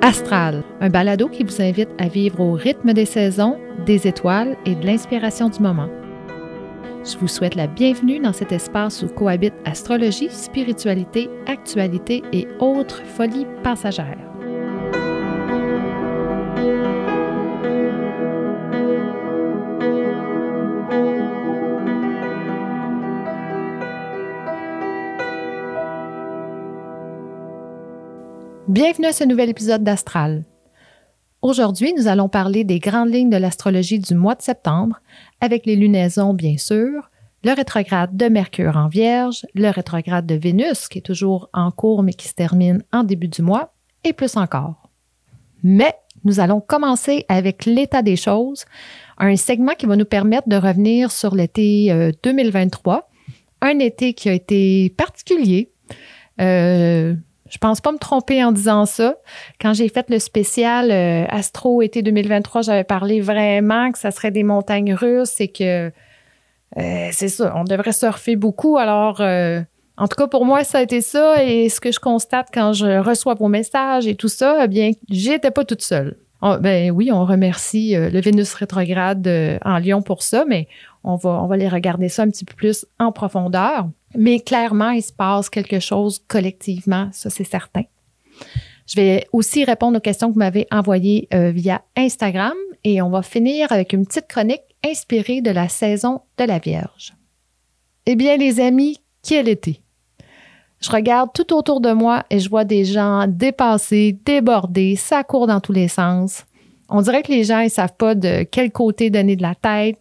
Astral, un balado qui vous invite à vivre au rythme des saisons, des étoiles et de l'inspiration du moment. Je vous souhaite la bienvenue dans cet espace où cohabitent astrologie, spiritualité, actualité et autres folies passagères. Bienvenue à ce nouvel épisode d'Astral. Aujourd'hui, nous allons parler des grandes lignes de l'astrologie du mois de septembre, avec les lunaisons bien sûr, le rétrograde de Mercure en Vierge, le rétrograde de Vénus qui est toujours en cours mais qui se termine en début du mois, et plus encore. Mais nous allons commencer avec l'état des choses, un segment qui va nous permettre de revenir sur l'été 2023, euh, un été qui a été particulier. Euh, je pense pas me tromper en disant ça. Quand j'ai fait le spécial euh, Astro été 2023, j'avais parlé vraiment que ça serait des montagnes russes et que euh, c'est ça, on devrait surfer beaucoup. Alors, euh, en tout cas, pour moi, ça a été ça. Et ce que je constate quand je reçois vos messages et tout ça, eh bien, j'étais pas toute seule. ben oui, on remercie le Vénus rétrograde en Lyon pour ça, mais on va, on les regarder ça un petit peu plus en profondeur. Mais clairement, il se passe quelque chose collectivement, ça c'est certain. Je vais aussi répondre aux questions que vous m'avez envoyées euh, via Instagram et on va finir avec une petite chronique inspirée de la saison de la Vierge. Eh bien, les amis, quel été! Je regarde tout autour de moi et je vois des gens dépassés, débordés, ça court dans tous les sens. On dirait que les gens, ils savent pas de quel côté donner de la tête.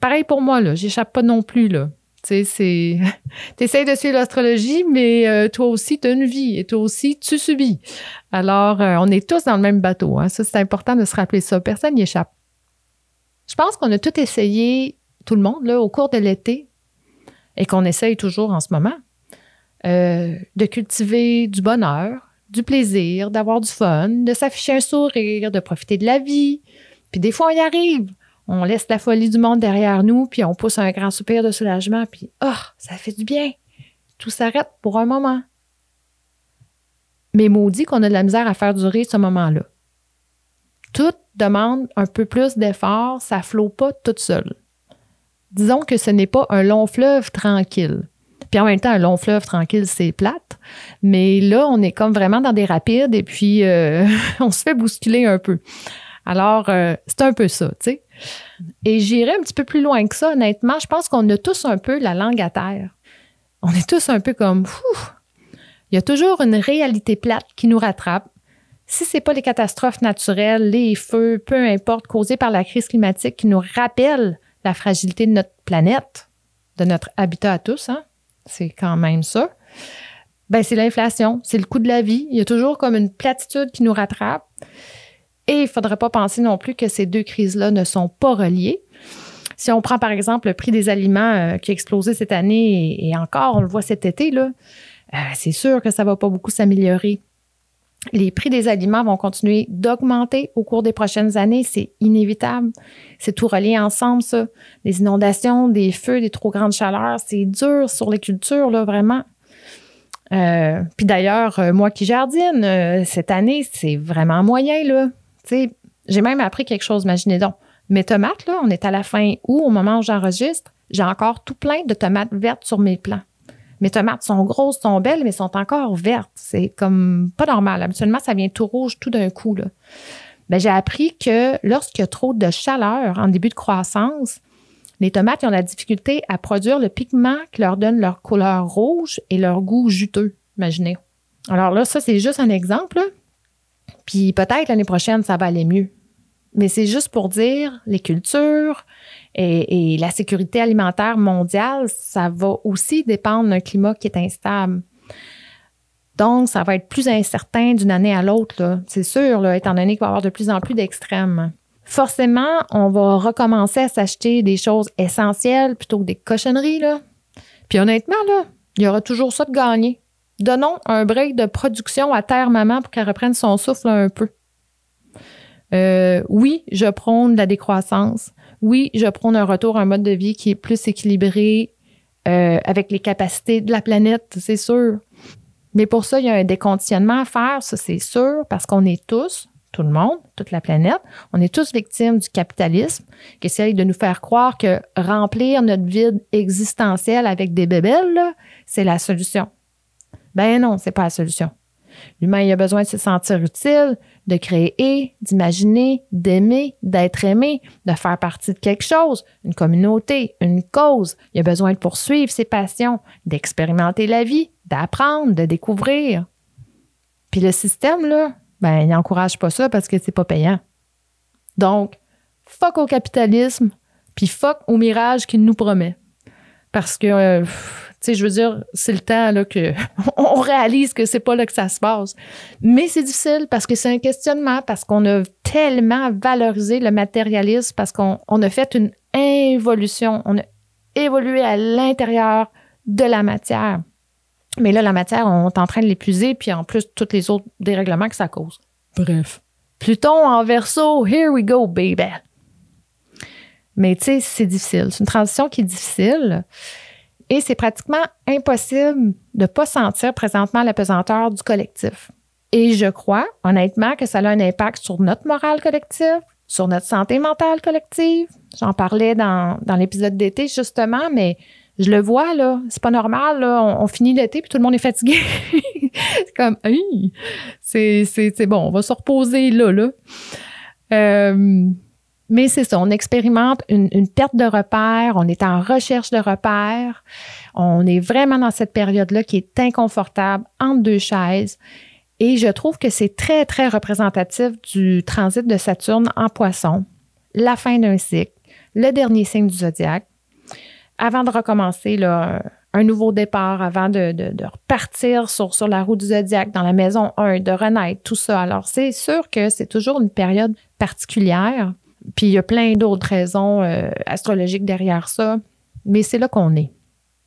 Pareil pour moi, là, j'échappe pas non plus, là. Tu sais, essaies de suivre l'astrologie, mais euh, toi aussi, tu as une vie et toi aussi, tu subis. Alors, euh, on est tous dans le même bateau. Hein. Ça, c'est important de se rappeler ça. Personne n'y échappe. Je pense qu'on a tout essayé, tout le monde, là, au cours de l'été, et qu'on essaye toujours en ce moment, euh, de cultiver du bonheur, du plaisir, d'avoir du fun, de s'afficher un sourire, de profiter de la vie. Puis des fois, on y arrive on laisse la folie du monde derrière nous, puis on pousse un grand soupir de soulagement, puis oh, ça fait du bien. Tout s'arrête pour un moment. Mais maudit qu'on a de la misère à faire durer ce moment-là. Tout demande un peu plus d'effort, ça ne flot pas toute seule. Disons que ce n'est pas un long fleuve tranquille. Puis en même temps, un long fleuve tranquille, c'est plate. Mais là, on est comme vraiment dans des rapides et puis euh, on se fait bousculer un peu. Alors, euh, c'est un peu ça, tu sais. Et j'irai un petit peu plus loin que ça, honnêtement. Je pense qu'on a tous un peu la langue à terre. On est tous un peu comme, il y a toujours une réalité plate qui nous rattrape. Si ce n'est pas les catastrophes naturelles, les feux, peu importe, causés par la crise climatique qui nous rappellent la fragilité de notre planète, de notre habitat à tous, hein, c'est quand même ça. Ben, c'est l'inflation, c'est le coût de la vie. Il y a toujours comme une platitude qui nous rattrape. Et il ne faudrait pas penser non plus que ces deux crises-là ne sont pas reliées. Si on prend par exemple le prix des aliments euh, qui a explosé cette année et, encore, on le voit cet été, là, euh, c'est sûr que ça ne va pas beaucoup s'améliorer. Les prix des aliments vont continuer d'augmenter au cours des prochaines années, c'est inévitable. C'est tout relié ensemble, ça. Des inondations, des feux, des trop grandes chaleurs, c'est dur sur les cultures, là, vraiment. Euh, puis d'ailleurs, moi qui jardine, cette année, c'est vraiment moyen, là j'ai même appris quelque chose, imaginez donc. Mes tomates, là, on est à la fin août, au moment où j'enregistre, j'ai encore tout plein de tomates vertes sur mes plants. Mes tomates sont grosses, sont belles, mais sont encore vertes. C'est comme pas normal. Habituellement, ça vient tout rouge tout d'un coup. Là. Ben, j'ai appris que lorsqu'il y a trop de chaleur en début de croissance, les tomates ont la difficulté à produire le pigment qui leur donne leur couleur rouge et leur goût juteux. Imaginez. Alors là, ça, c'est juste un exemple. Puis peut-être l'année prochaine, ça va aller mieux. Mais c'est juste pour dire, les cultures et, la sécurité alimentaire mondiale, ça va aussi dépendre d'un climat qui est instable. Donc, ça va être plus incertain d'une année à l'autre, c'est sûr, étant donné qu'il va y avoir de plus en plus d'extrêmes. Forcément, on va recommencer à s'acheter des choses essentielles plutôt que des cochonneries. Puis honnêtement, il y aura toujours ça de gagner. Donnons un break de production à Terre Maman pour qu'elle reprenne son souffle un peu. Euh, oui, je prône la décroissance. Oui, je prône un retour à un mode de vie qui est plus équilibré euh, avec les capacités de la planète, c'est sûr. Mais pour ça, il y a un déconditionnement à faire, ça c'est sûr, parce qu'on est tous, tout le monde, toute la planète, on est tous victimes du capitalisme qui essaye de nous faire croire que remplir notre vide existentiel avec des bébelles, c'est la solution. Ben non, c'est pas la solution. L'humain, il a besoin de se sentir utile, de créer, d'imaginer, d'aimer, d'être aimé, de faire partie de quelque chose, une communauté, une cause. Il a besoin de poursuivre ses passions, d'expérimenter la vie, d'apprendre, de découvrir. Puis le système, là, ben, il n'encourage pas ça parce que c'est pas payant. Donc, fuck au capitalisme, puis fuck au mirage qu'il nous promet. Parce que, euh, tu sais, je veux dire, c'est le temps là, que on réalise que c'est pas là que ça se passe. Mais c'est difficile parce que c'est un questionnement, parce qu'on a tellement valorisé le matérialisme, parce qu'on on a fait une évolution, on a évolué à l'intérieur de la matière. Mais là, la matière, on est en train de l'épuiser, puis en plus, tous les autres dérèglements que ça cause. Bref. Pluton en verso, here we go, baby. Mais tu sais, c'est difficile. C'est une transition qui est difficile. Et c'est pratiquement impossible de ne pas sentir présentement la pesanteur du collectif. Et je crois, honnêtement, que ça a un impact sur notre morale collective, sur notre santé mentale collective. J'en parlais dans, dans l'épisode d'été, justement, mais je le vois, là. C'est pas normal, là. On, finit l'été puis tout le monde est fatigué. c'est comme, c'est, bon, on va se reposer là, là. Euh, mais c'est ça, on expérimente une, perte de repères, on est en recherche de repères, on est vraiment dans cette période-là qui est inconfortable entre deux chaises. Et je trouve que c'est très, très représentatif du transit de Saturne en poisson, la fin d'un cycle, le dernier signe du zodiaque avant de recommencer là, un nouveau départ, avant de, repartir sur, sur la route du zodiaque, dans la maison 1, de renaître, tout ça. Alors, c'est sûr que c'est toujours une période particulière. Puis il y a plein d'autres raisons euh, astrologiques derrière ça, mais c'est là qu'on est.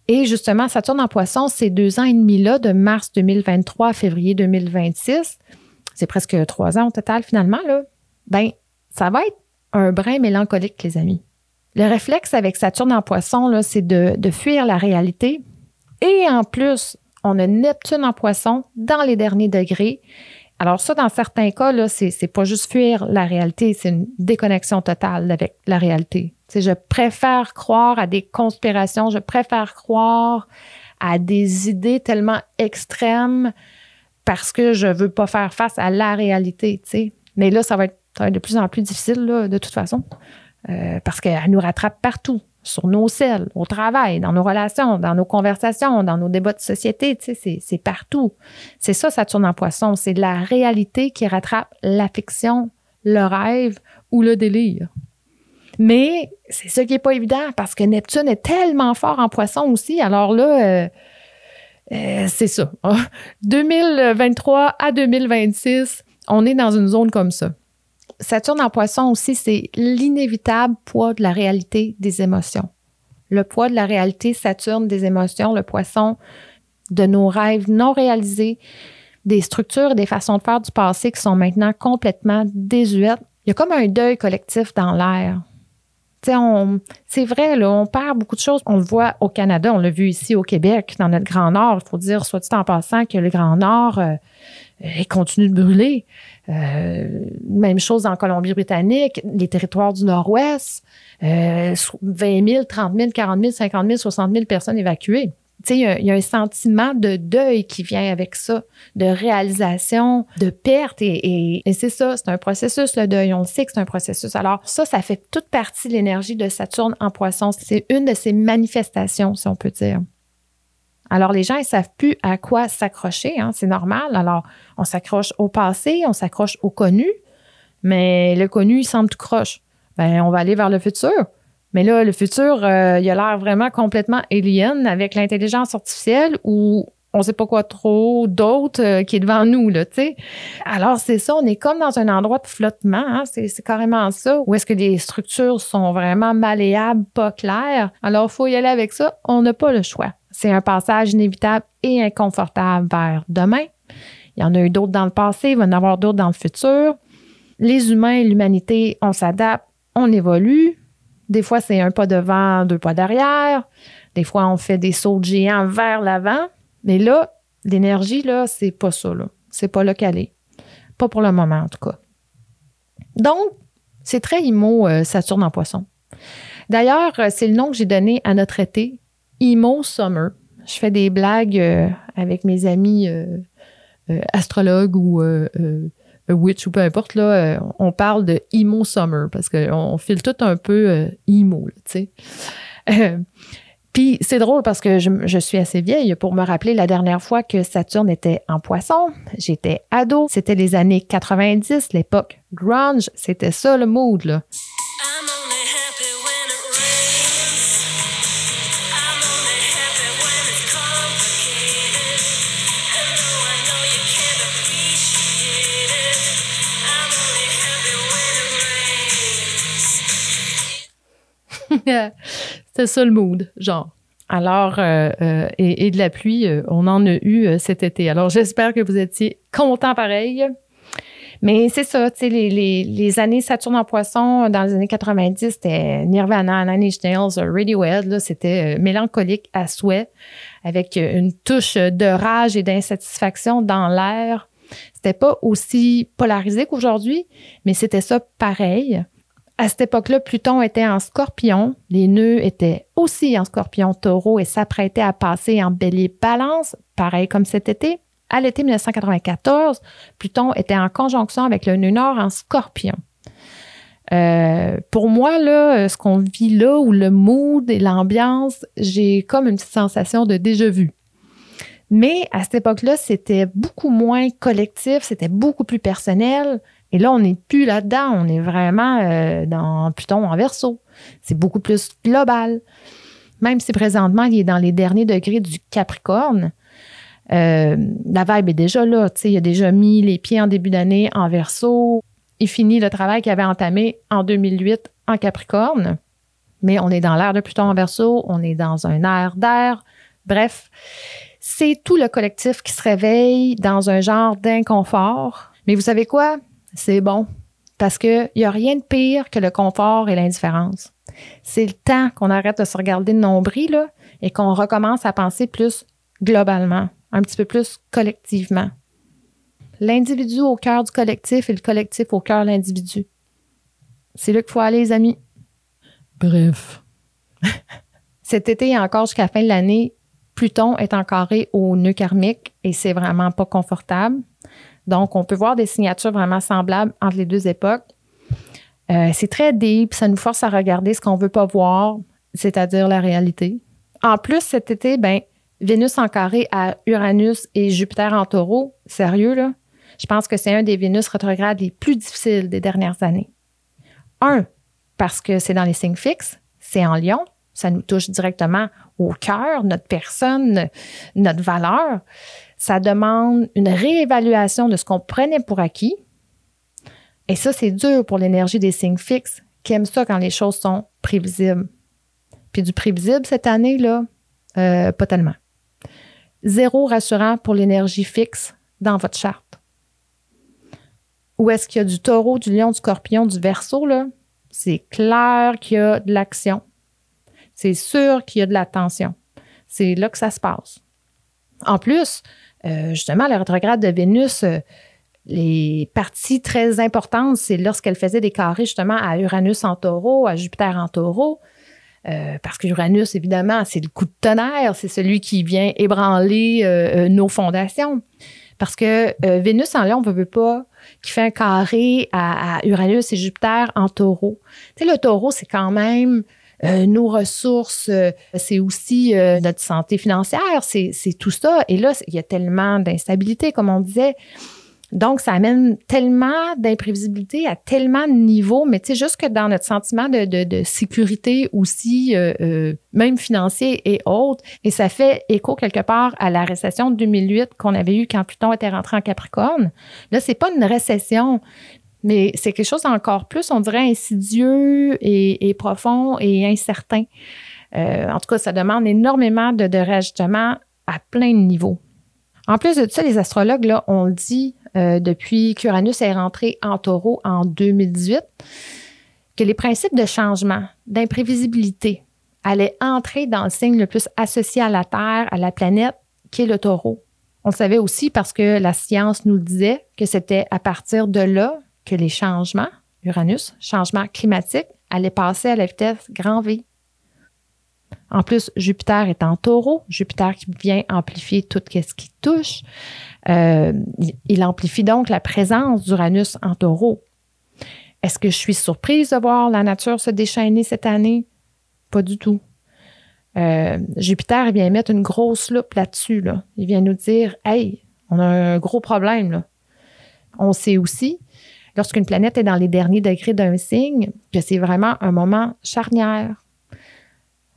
Et justement, Saturne en poisson, ces deux ans et demi-là, de mars 2023 à février 2026, c'est presque trois ans au total finalement, là, ben, ça va être un brin mélancolique, les amis. Le réflexe avec Saturne en poisson, c'est de, fuir la réalité. Et en plus, on a Neptune en poisson dans les derniers degrés. Alors ça, dans certains cas, là, c'est, c'est pas juste fuir la réalité, c'est une déconnexion totale avec la réalité. C'est, je préfère croire à des conspirations, je préfère croire à des idées tellement extrêmes parce que je veux pas faire face à la réalité, Mais là, ça va, être, de plus en plus difficile, de toute façon. Euh, parce qu'elle nous rattrape partout, sur nos selles, au travail, dans nos relations, dans nos conversations, dans nos débats de société, tu sais, c'est partout. C'est ça, Saturne en poisson, c'est la réalité qui rattrape la fiction, le rêve ou le délire. Mais c'est ça qui n'est pas évident parce que Neptune est tellement fort en poisson aussi. Alors là, euh, euh, c'est ça. 2023 à 2026, on est dans une zone comme ça. Saturne en poisson aussi, c'est l'inévitable poids de la réalité des émotions. Le poids de la réalité Saturne des émotions, le poisson de nos rêves non réalisés, des structures et des façons de faire du passé qui sont maintenant complètement désuètes. Il y a comme un deuil collectif dans l'air. C'est vrai, on perd beaucoup de choses. On le voit au Canada, on l'a vu ici au Québec, dans notre Grand Nord. Il faut dire, soit dit en passant, que le Grand Nord euh, continue de brûler. Euh, même chose en Colombie-Britannique, les territoires du Nord-Ouest, euh, 20 000, 30 000, 40 000, 50 000, 60 000 personnes évacuées. Il y, a un sentiment de deuil qui vient avec ça, de réalisation, de perte. Et, c'est ça, c'est un processus, le deuil. On le sait que c'est un processus. Alors, ça, ça fait toute partie de l'énergie de Saturne en poisson. C'est une de ses manifestations, si on peut dire. Alors, les gens, ils savent plus à quoi s'accrocher, hein, c'est normal. Alors, on s'accroche au passé, on s'accroche au connu, mais le connu, il semble tout croche. Ben, on va aller vers le futur. Mais là, le futur, euh, il a l'air vraiment complètement alien avec l'intelligence artificielle ou on sait pas quoi trop d'autre euh, qui est devant nous, là, tu sais. Alors, c'est ça, on est comme dans un endroit de flottement, hein, c'est, carrément ça, où est-ce que les structures sont vraiment malléables, pas claires. Alors, il faut y aller avec ça, on n'a pas le choix. C'est un passage inévitable et inconfortable vers demain. Il y en a eu d'autres dans le passé, il va y en avoir d'autres dans le futur. Les humains et l'humanité, on s'adapte, on évolue. Des fois, c'est un pas devant, deux pas derrière. Des fois, on fait des sauts géants vers l'avant. Mais là, l'énergie, là, c'est pas ça, là. C'est pas là qu'elle est. Pas pour le moment, en tout cas. Donc, c'est très IMO euh, Saturne en poisson. D'ailleurs, euh, c'est le nom que j'ai donné à notre été, IMO Summer. Je fais des blagues euh, avec mes amis astrologues ou witch ou peu importe, là, on parle de IMO Summer parce qu'on file tout un peu IMO, tu sais. Puis c'est drôle parce que je, suis assez vieille pour me rappeler la dernière fois que Saturne était en poisson. J'étais ado. C'était les années 90, l'époque grunge. C'était ça le mood, là. C'est ça le mood, genre. Alors, euh, euh, et, de la pluie, euh, on en a eu cet été. Alors, j'espère que vous étiez contents pareil. Mais c'est ça, tu sais, les, années Saturne en poisson, dans les années 90, c'était Nirvana, Nine Inch Nails, Radiohead, là, c'était mélancolique à souhait, avec une touche de rage et d'insatisfaction dans l'air. C'était pas aussi polarisé qu'aujourd'hui, mais c'était ça pareil. À cette époque-là, Pluton était en scorpion, les nœuds étaient aussi en scorpion taureau et s'apprêtaient à passer en bélier balance, pareil comme cet été. À l'été 1994, Pluton était en conjonction avec le nœud nord en scorpion. Euh, pour moi, là, ce qu'on vit là, ou le mood et l'ambiance, j'ai comme une sensation de déjà vu. Mais à cette époque-là, c'était beaucoup moins collectif, c'était beaucoup plus personnel. Et là, on n'est plus là-dedans, on est vraiment euh, dans Pluton en verso. C'est beaucoup plus global. Même si présentement, il est dans les derniers degrés du Capricorne, euh, la vibe est déjà là. Il a déjà mis les pieds en début d'année en verso. Il finit le travail qu'il avait entamé en 2008 en Capricorne. Mais on est dans l'air de Pluton en verso, on est dans un air d'air. Bref, c'est tout le collectif qui se réveille dans un genre d'inconfort. Mais vous savez quoi? C'est bon. Parce qu'il n'y a rien de pire que le confort et l'indifférence. C'est le temps qu'on arrête de se regarder de nombril là, et qu'on recommence à penser plus globalement, un petit peu plus collectivement. L'individu au cœur du collectif et le collectif au cœur de l'individu. C'est là qu'il faut aller, les amis. Bref. Cet été et encore jusqu'à la fin de l'année, Pluton est encarré au nœud karmique et c'est vraiment pas confortable. Donc, on peut voir des signatures vraiment semblables entre les deux époques. Euh, c'est très deep, ça nous force à regarder ce qu'on ne veut pas voir, c'est-à-dire la réalité. En plus, cet été, ben, Vénus en carré à Uranus et Jupiter en taureau, sérieux, là, je pense que c'est un des Vénus rétrogrades les plus difficiles des dernières années. Un, parce que c'est dans les signes fixes, c'est en lion, ça nous touche directement au cœur, notre personne, notre valeur ça demande une réévaluation de ce qu'on prenait pour acquis. Et ça, c'est dur pour l'énergie des signes fixes qui aiment ça quand les choses sont prévisibles. Puis du prévisible cette année, là, euh, pas tellement. Zéro rassurant pour l'énergie fixe dans votre charte. Où est-ce qu'il y a du taureau, du lion, du scorpion, du verso, là? C'est clair qu'il y a de l'action. C'est sûr qu'il y a de la tension. C'est là que ça se passe. En plus, euh, justement, la rétrograde de Vénus, euh, les parties très importantes, c'est lorsqu'elle faisait des carrés justement à Uranus en taureau, à Jupiter en taureau. Euh, parce que Uranus, évidemment, c'est le coup de tonnerre, c'est celui qui vient ébranler nos fondations. Parce que Vénus en Lion, on ne veut pas, qui fait un carré à, à, Uranus et Jupiter en taureau. Tu sais, le taureau, c'est quand même euh, nos ressources, euh, c'est aussi euh, notre santé financière, c'est tout ça. Et là, il y a tellement d'instabilité, comme on disait. Donc, ça amène tellement d'imprévisibilité à tellement de niveaux, mais tu sais, juste que dans notre sentiment de, sécurité aussi, même financier et autres, et ça fait écho quelque part à la récession de 2008 qu'on avait eue quand Pluton était rentré en Capricorne. Là, c'est pas une récession, mais c'est quelque chose encore plus, on dirait, insidieux et, profond et incertain. Euh, en tout cas, ça demande énormément de, de réajustement à plein de niveaux. En plus de ça, les astrologues, là, on le dit euh, depuis qu'Uranus est rentré en taureau en 2018, que les principes de changement, d'imprévisibilité allait entrer dans le signe le plus associé à la Terre, à la planète, qui est le taureau. On le savait aussi parce que la science nous le disait que c'était à partir de là que les changements, Uranus, changements climatiques, allaient passer à la vitesse grand V. En plus, Jupiter est en taureau, Jupiter qui vient amplifier tout ce qui touche. Euh, il amplifie donc la présence d'Uranus en taureau. Est-ce que je suis surprise de voir la nature se déchaîner cette année? Pas du tout. Euh, Jupiter vient mettre une grosse loupe là-dessus. Là. Il vient nous dire Hey, on a un gros problème. On sait aussi, lorsqu'une planète est dans les derniers degrés d'un signe, que c'est vraiment un moment charnière.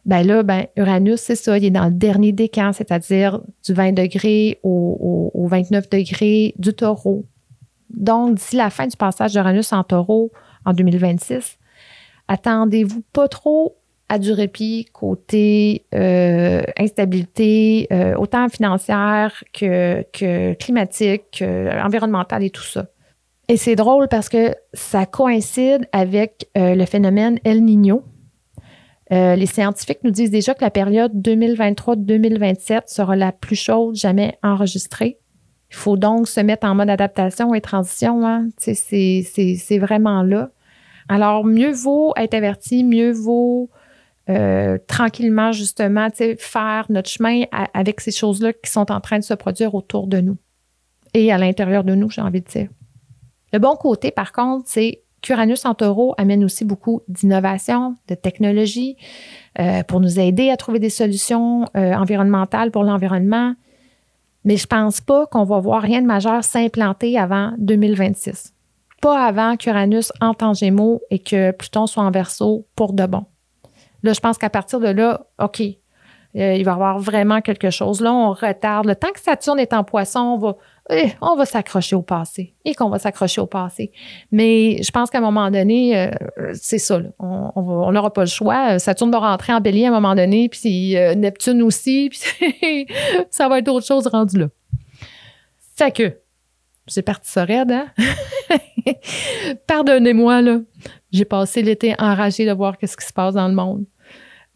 Ben là, ben, Uranus, c'est ça, il est dans le dernier décan, c'est-à-dire du 20 degrés au, au 29 degrés du taureau. Donc, d'ici la fin du passage d'Uranus en taureau en 2026, attendez-vous pas trop à du répit côté euh, instabilité, euh, autant financière que climatique, environnementale et tout ça. Et c'est drôle parce que ça coïncide avec euh, le phénomène El Niño. les scientifiques nous disent déjà que la période 2023-2027 sera la plus chaude jamais enregistrée. Il faut donc se mettre en mode adaptation et transition. Hein? C'est vraiment là. Alors, mieux vaut être averti, mieux vaut euh, tranquillement, justement, faire notre chemin avec ces choses-là qui sont en train de se produire autour de nous et à l'intérieur de nous, j'ai envie de dire. Le bon côté, par contre, c'est qu'Uranus en taureau amène aussi beaucoup d'innovation, de technologie euh, pour nous aider à trouver des solutions euh, environnementales pour l'environnement, mais je pense pas qu'on va voir rien de majeur s'implanter avant 2026. Pas avant qu'Uranus entre en Gémeaux et que Pluton soit en Verseau pour de bon. Là, je pense qu'à partir de là, OK, euh, il va y avoir vraiment quelque chose. Là, on retarde. Le temps que Saturne est en poisson, on va, eh, on va s'accrocher au passé et qu'on va s'accrocher au passé. Mais je pense qu'à un moment donné, euh, c'est ça. On n'aura pas le choix. Saturne va rentrer en bélier à un moment donné, puis euh, Neptune aussi, puis ça va être autre chose rendu là. Fait que, j'ai parti ça raide, hein? Pardonnez-moi, là. J'ai passé l'été enragé de voir ce qui se passe dans le monde.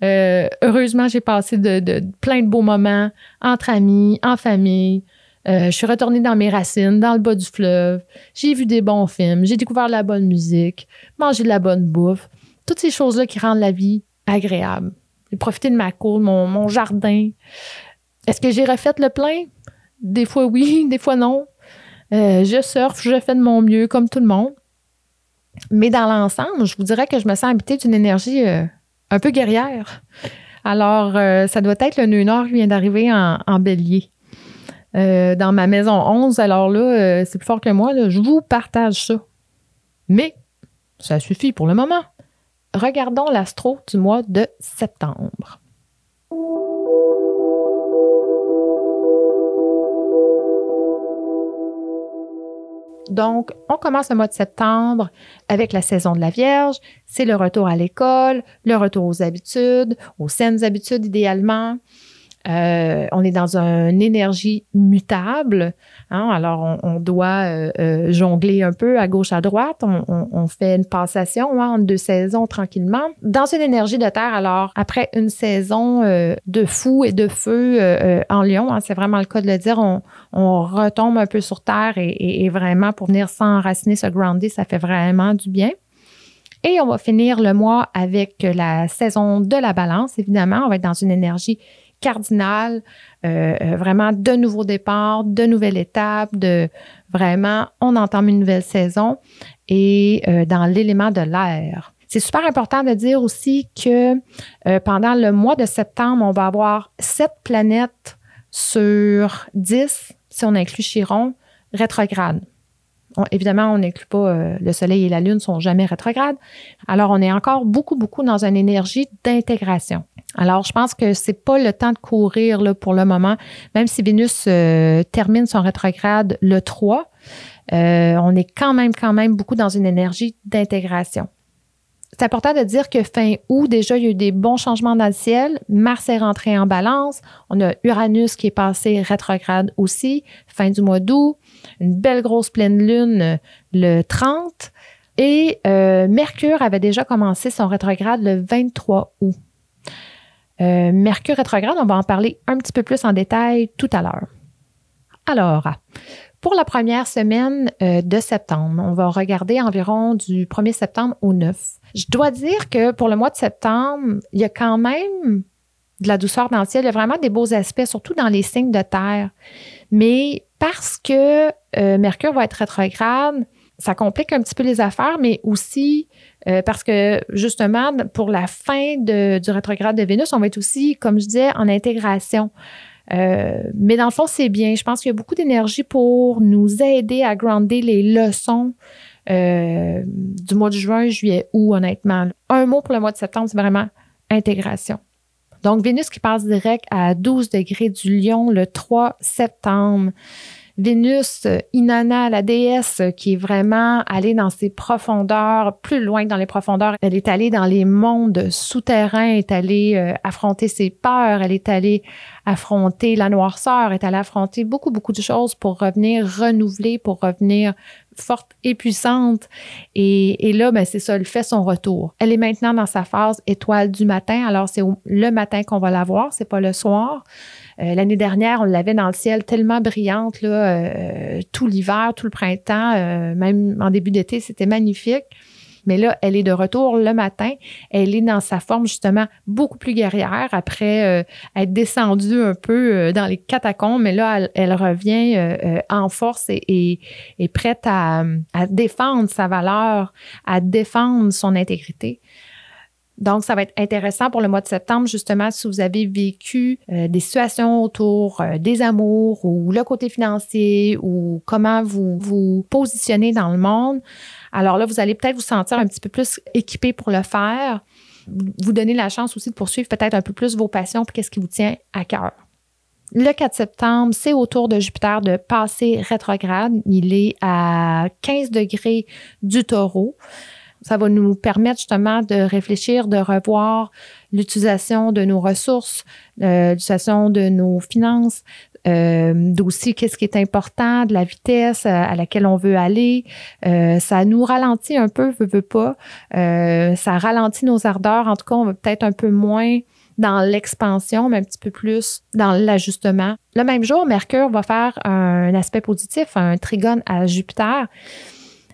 Euh, heureusement, j'ai passé de, plein de beaux moments entre amis, en famille. Euh, je suis retournée dans mes racines, dans le bas du fleuve. J'ai vu des bons films. J'ai découvert de la bonne musique, mangé de la bonne bouffe. Toutes ces choses-là qui rendent la vie agréable. J'ai profité de ma cour, mon, mon jardin. Est-ce que j'ai refait le plein? Des fois oui, des fois non. Euh, je surfe, je fais de mon mieux comme tout le monde. Mais dans l'ensemble, je vous dirais que je me sens habitée d'une énergie un peu guerrière. Alors, ça doit être le nœud nord qui vient d'arriver en, en bélier. Euh, dans ma maison 11. Alors là, euh, c'est plus fort que moi. je vous partage ça. Mais ça suffit pour le moment. Regardons l'astro du mois de septembre. Donc, on commence le mois de septembre avec la saison de la Vierge. C'est le retour à l'école, le retour aux habitudes, aux saines habitudes idéalement. Euh, on est dans une énergie mutable. Hein, alors, on, doit euh, euh, jongler un peu à gauche, à droite. On, fait une passation hein, entre deux saisons tranquillement. Dans une énergie de terre, alors, après une saison de fou et de feu en Lyon, hein, c'est vraiment le cas de le dire, on, retombe un peu sur terre et, vraiment pour venir s'enraciner, se grounder, ça fait vraiment du bien. Et on va finir le mois avec la saison de la balance, évidemment. On va être dans une énergie cardinal, euh, euh, vraiment de nouveaux départs, de nouvelles étapes, de vraiment, on entame une nouvelle saison et euh, dans l'élément de l'air. C'est super important de dire aussi que pendant le mois de septembre, on va avoir sept planètes sur dix, si on inclut Chiron, rétrogrades évidemment, on n'inclut pas euh, le Soleil et la Lune sont jamais rétrogrades. Alors, on est encore beaucoup, beaucoup dans une énergie d'intégration. Alors, je pense que c'est pas le temps de courir pour le moment, même si Vénus euh, termine son rétrograde le 3. Euh, on est quand même, quand même beaucoup dans une énergie d'intégration. C'est important de dire que fin août, déjà, il y a eu des bons changements dans le ciel. Mars est rentré en balance. On a Uranus qui est passé rétrograde aussi, fin du mois d'août. Une belle grosse pleine lune euh, le 30. Et euh, Mercure avait déjà commencé son rétrograde le 23 août. Euh, Mercure rétrograde, on va en parler un petit peu plus en détail tout à l'heure. Alors, pour la première semaine de septembre, on va regarder environ du 1er septembre au 9. Je dois dire que pour le mois de septembre, il y a quand même de la douceur dans le ciel. Il y a vraiment des beaux aspects, surtout dans les signes de terre. Mais parce que euh, Mercure va être rétrograde, ça complique un petit peu les affaires, mais aussi euh, parce que justement, pour la fin du rétrograde de Vénus, on va être aussi, comme je disais, en intégration. Euh, mais dans le fond, c'est bien. Je pense qu'il y a beaucoup d'énergie pour nous aider à grounder les leçons du mois de juin, juillet, août, honnêtement. Un mot pour le mois de septembre, c'est vraiment intégration. Donc, Vénus qui passe direct à 12 degrés du lion le 3 septembre. Vénus, Inanna, la déesse qui est vraiment allée dans ses profondeurs, plus loin dans les profondeurs. Elle est allée dans les mondes souterrains, est allée euh, affronter ses peurs, elle est allée affronter la noirceur, est allée affronter beaucoup, beaucoup de choses pour revenir renouveler, pour revenir forte et puissante. Et, là, ben, c'est ça, elle fait son retour. Elle est maintenant dans sa phase étoile du matin. Alors, c'est le matin qu'on va la voir, c'est pas le soir. Euh, l'année dernière, on l'avait dans le ciel tellement brillante, euh, tout l'hiver, tout le printemps, euh, même en début d'été, c'était magnifique. Mais là, elle est de retour le matin. Elle est dans sa forme justement beaucoup plus guerrière après être descendue un peu dans les catacombes. Mais là, elle, revient en force et, prête à, défendre sa valeur, à défendre son intégrité. Donc, ça va être intéressant pour le mois de septembre, justement, si vous avez vécu euh, des situations autour euh, des amours ou le côté financier ou comment vous vous positionnez dans le monde. Alors là, vous allez peut-être vous sentir un petit peu plus équipé pour le faire. Vous donner la chance aussi de poursuivre peut-être un peu plus vos passions et qu'est-ce qui vous tient à cœur. Le 4 septembre, c'est au tour de Jupiter de passer rétrograde. Il est à 15 degrés du taureau. Ça va nous permettre justement de réfléchir, de revoir l'utilisation de nos ressources, euh, l'utilisation de nos finances, euh, d'aussi qu'est-ce qui est important, de la vitesse à, laquelle on veut aller. Euh, ça nous ralentit un peu, veut, veut pas. Euh, ça ralentit nos ardeurs. En tout cas, on va peut-être un peu moins dans l'expansion, mais un petit peu plus dans l'ajustement. Le même jour, Mercure va faire un aspect positif, un trigone à Jupiter.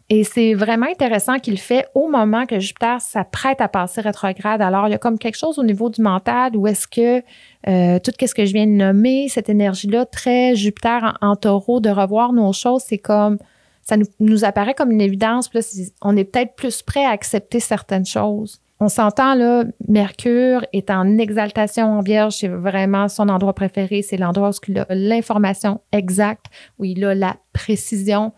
Et c'est vraiment intéressant qu'il fait au moment que Jupiter s'apprête à passer rétrograde. Alors, il y a comme quelque chose au niveau du mental où est-ce que euh, tout ce que je viens de nommer, cette énergie-là, très Jupiter en, taureau, de revoir nos choses, c'est comme, ça nous, apparaît comme une évidence. on est peut-être plus prêt à accepter certaines choses. On s'entend là, Mercure est en exaltation en Vierge, c'est vraiment son endroit préféré, c'est l'endroit où il a l'information exacte, où il a la précision.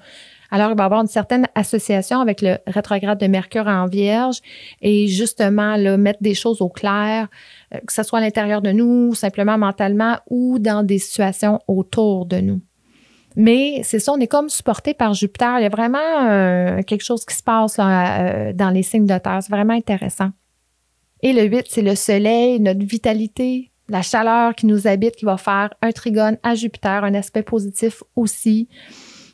Alors, il va y avoir une certaine association avec le rétrograde de Mercure en Vierge et justement, là, mettre des choses au clair, euh, que ce soit à l'intérieur de nous, simplement mentalement ou dans des situations autour de nous. Mais c'est ça, on est comme supporté par Jupiter. Il y a vraiment euh, quelque chose qui se passe euh, dans les signes de terre. C'est vraiment intéressant. Et le 8, c'est le soleil, notre vitalité, la chaleur qui nous habite, qui va faire un trigone à Jupiter, un aspect positif aussi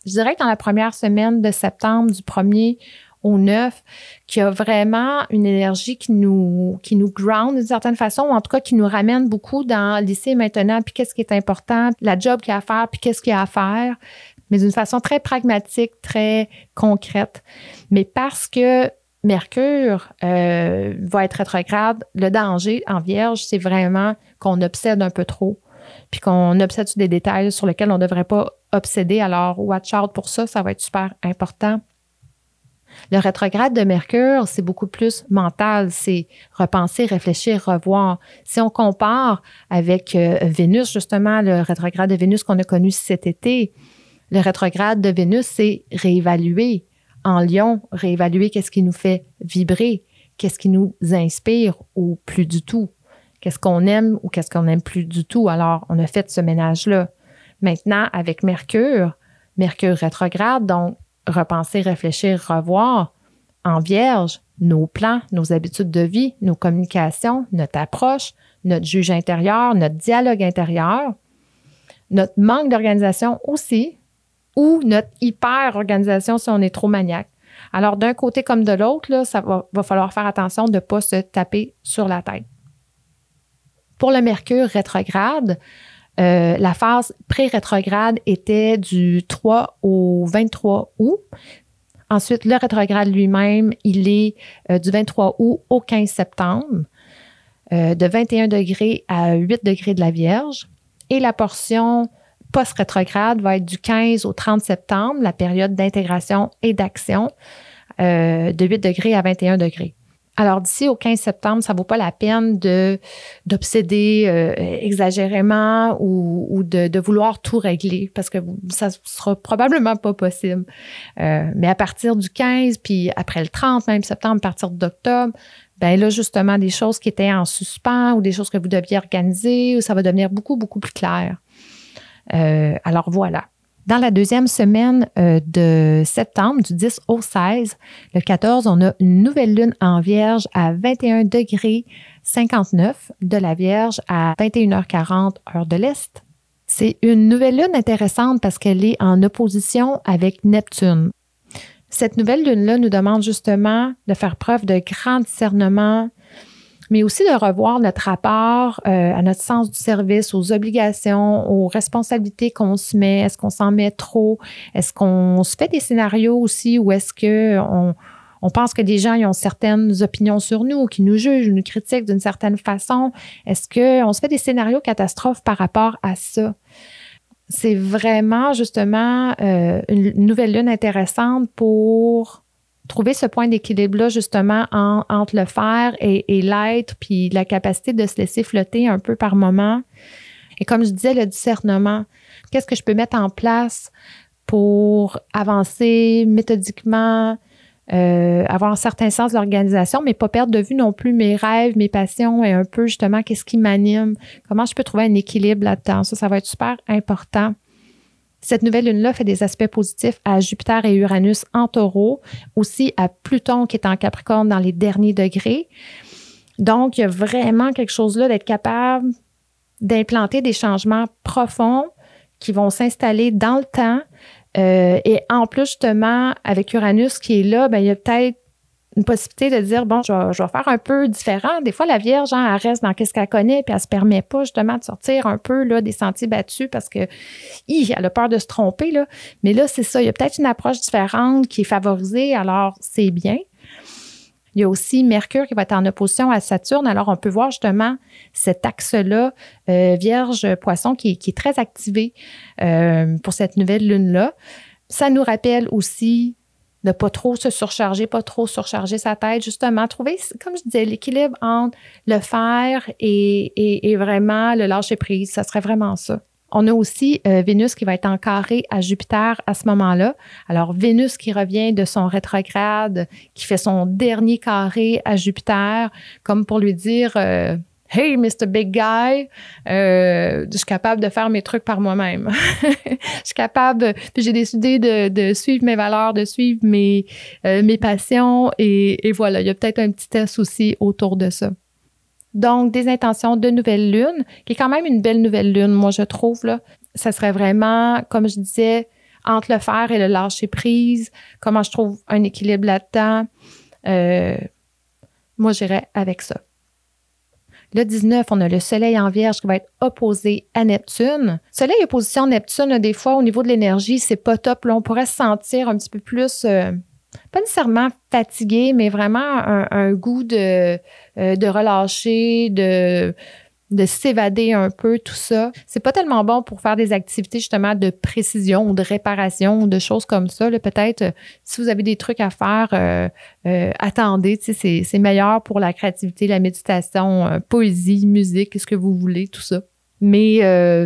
je dirais que dans la première semaine de septembre, du 1er au 9, qui a vraiment une énergie qui nous, qui nous ground d'une certaine façon, ou en tout cas qui nous ramène beaucoup dans l'ici maintenant, puis qu'est-ce qui est important, la job qu'il y a à faire, puis qu'est-ce qu'il y a à faire, mais d'une façon très pragmatique, très concrète. Mais parce que Mercure euh, va être rétrograde, le danger en Vierge, c'est vraiment qu'on obsède un peu trop puis qu'on obsède sur des détails sur lesquels on ne devrait pas obséder. Alors, watch out pour ça, ça va être super important. Le rétrograde de Mercure, c'est beaucoup plus mental, c'est repenser, réfléchir, revoir. Si on compare avec euh, Vénus, justement, le rétrograde de Vénus qu'on a connu cet été, le rétrograde de Vénus, c'est réévaluer. En Lion, réévaluer qu'est-ce qui nous fait vibrer, qu'est-ce qui nous inspire ou plus du tout qu'est-ce qu'on aime ou qu'est-ce qu'on n'aime plus du tout. Alors, on a fait ce ménage-là. Maintenant, avec Mercure, Mercure rétrograde, donc repenser, réfléchir, revoir en vierge nos plans, nos habitudes de vie, nos communications, notre approche, notre juge intérieur, notre dialogue intérieur, notre manque d'organisation aussi, ou notre hyper-organisation si on est trop maniaque. Alors, d'un côté comme de l'autre, ça va, va falloir faire attention de ne pas se taper sur la tête. Pour le Mercure rétrograde, euh, la phase pré-rétrograde était du 3 au 23 août. Ensuite, le rétrograde lui-même, il est euh, du 23 août au 15 septembre, euh, de 21 degrés à 8 degrés de la Vierge. Et la portion post-rétrograde va être du 15 au 30 septembre, la période d'intégration et d'action, de 8 degrés à 21 degrés. Alors d'ici au 15 septembre, ça vaut pas la peine de d'obséder euh, exagérément ou, de, vouloir tout régler parce que ça sera probablement pas possible. Euh, mais à partir du 15, puis après le 30, même septembre, à partir d'octobre, ben là justement des choses qui étaient en suspens ou des choses que vous deviez organiser, ça va devenir beaucoup beaucoup plus clair. Euh, alors voilà. Dans la deuxième semaine euh, de septembre, du 10 au 16, le 14, on a une nouvelle lune en vierge à 21 degrés 59 de la Vierge à 21h40 heure de l'Est. C'est une nouvelle lune intéressante parce qu'elle est en opposition avec Neptune. Cette nouvelle lune-là nous demande justement de faire preuve de grand discernement, mais aussi de revoir notre rapport euh, à notre sens du service, aux obligations, aux responsabilités qu'on se met. Est-ce qu'on s'en met trop? Est-ce qu'on se fait des scénarios aussi ou est-ce qu'on on pense que des gens ont certaines opinions sur nous, qui nous jugent, nous critiquent d'une certaine façon? Est-ce qu'on se fait des scénarios catastrophes par rapport à ça? C'est vraiment justement euh, une nouvelle lune intéressante pour trouver ce point d'équilibre-là, justement, entre le faire et, l'être, puis la capacité de se laisser flotter un peu par moment. Et comme je disais, le discernement. Qu'est-ce que je peux mettre en place pour avancer méthodiquement, euh, avoir un certain sens de l'organisation, mais pas perdre de vue non plus mes rêves, mes passions et un peu justement qu'est-ce qui m'anime, comment je peux trouver un équilibre là-dedans? Ça, ça va être super important. Cette nouvelle lune-là fait des aspects positifs à Jupiter et Uranus en taureau, aussi à Pluton qui est en Capricorne dans les derniers degrés. Donc, il y a vraiment quelque chose là d'être capable d'implanter des changements profonds qui vont s'installer dans le temps. Euh, et en plus, justement, avec Uranus qui est là, ben, il y a peut-être une possibilité de dire bon, je vais, faire un peu différent. Des fois, la Vierge, hein, elle reste dans qu'est-ce qu'elle connaît, puis elle se permet pas justement de sortir un peu là des sentiers battus parce que elle a peur de se tromper là. Mais là, c'est ça. Il y a peut-être une approche différente qui est favorisée. Alors, c'est bien. Il y a aussi Mercure qui va être en opposition à Saturne. Alors, on peut voir justement cet axe-là, euh, Vierge-Poisson, qui, qui, est très activé euh, pour cette nouvelle lune-là. Ça nous rappelle aussi de pas trop se surcharger, pas trop surcharger sa tête, justement, trouver, comme je disais, l'équilibre entre le faire et, vraiment le lâcher prise. Ça serait vraiment ça. On a aussi euh, Vénus qui va être en carré à Jupiter à ce moment-là. Alors, Vénus qui revient de son rétrograde, qui fait son dernier carré à Jupiter, comme pour lui dire, euh, Hey, Mr. Big Guy, euh, je suis capable de faire mes trucs par moi-même. je suis capable, puis j'ai décidé de, de, suivre mes valeurs, de suivre mes, euh, mes passions et, et, voilà, il y a peut-être un petit souci autour de ça. Donc, des intentions de nouvelle lune, qui est quand même une belle nouvelle lune, moi, je trouve, là. Ça serait vraiment, comme je disais, entre le faire et le lâcher prise, comment je trouve un équilibre là-dedans. Euh, moi, j'irais avec ça. Le 19, on a le Soleil en Vierge qui va être opposé à Neptune. Soleil opposition Neptune, des fois, au niveau de l'énergie, c'est pas top. On pourrait se sentir un petit peu plus, euh, pas nécessairement fatigué, mais vraiment un, goût de, euh, de relâcher, de de s'évader un peu, tout ça. C'est pas tellement bon pour faire des activités justement de précision ou de réparation ou de choses comme ça. Peut-être euh, si vous avez des trucs à faire, euh, euh, attendez, c'est meilleur pour la créativité, la méditation, poésie, musique, ce que vous voulez, tout ça. Mais,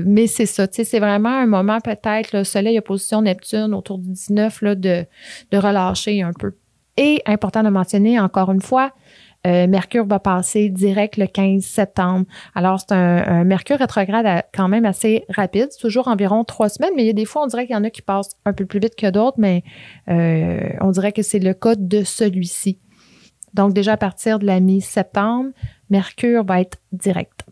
mais c'est ça, c'est vraiment un moment peut-être, le Soleil opposition Neptune autour du 19, là, de, de relâcher un peu. Et important de mentionner encore une fois, euh, Mercure va passer direct le 15 septembre. Alors, c'est un, Mercure rétrograde quand même assez rapide, toujours environ trois semaines, mais il y a des fois, on dirait qu'il y en a qui passent un peu plus vite que d'autres, mais euh, on dirait que c'est le cas de celui-ci. Donc, déjà à partir de la mi-septembre, Mercure va être direct.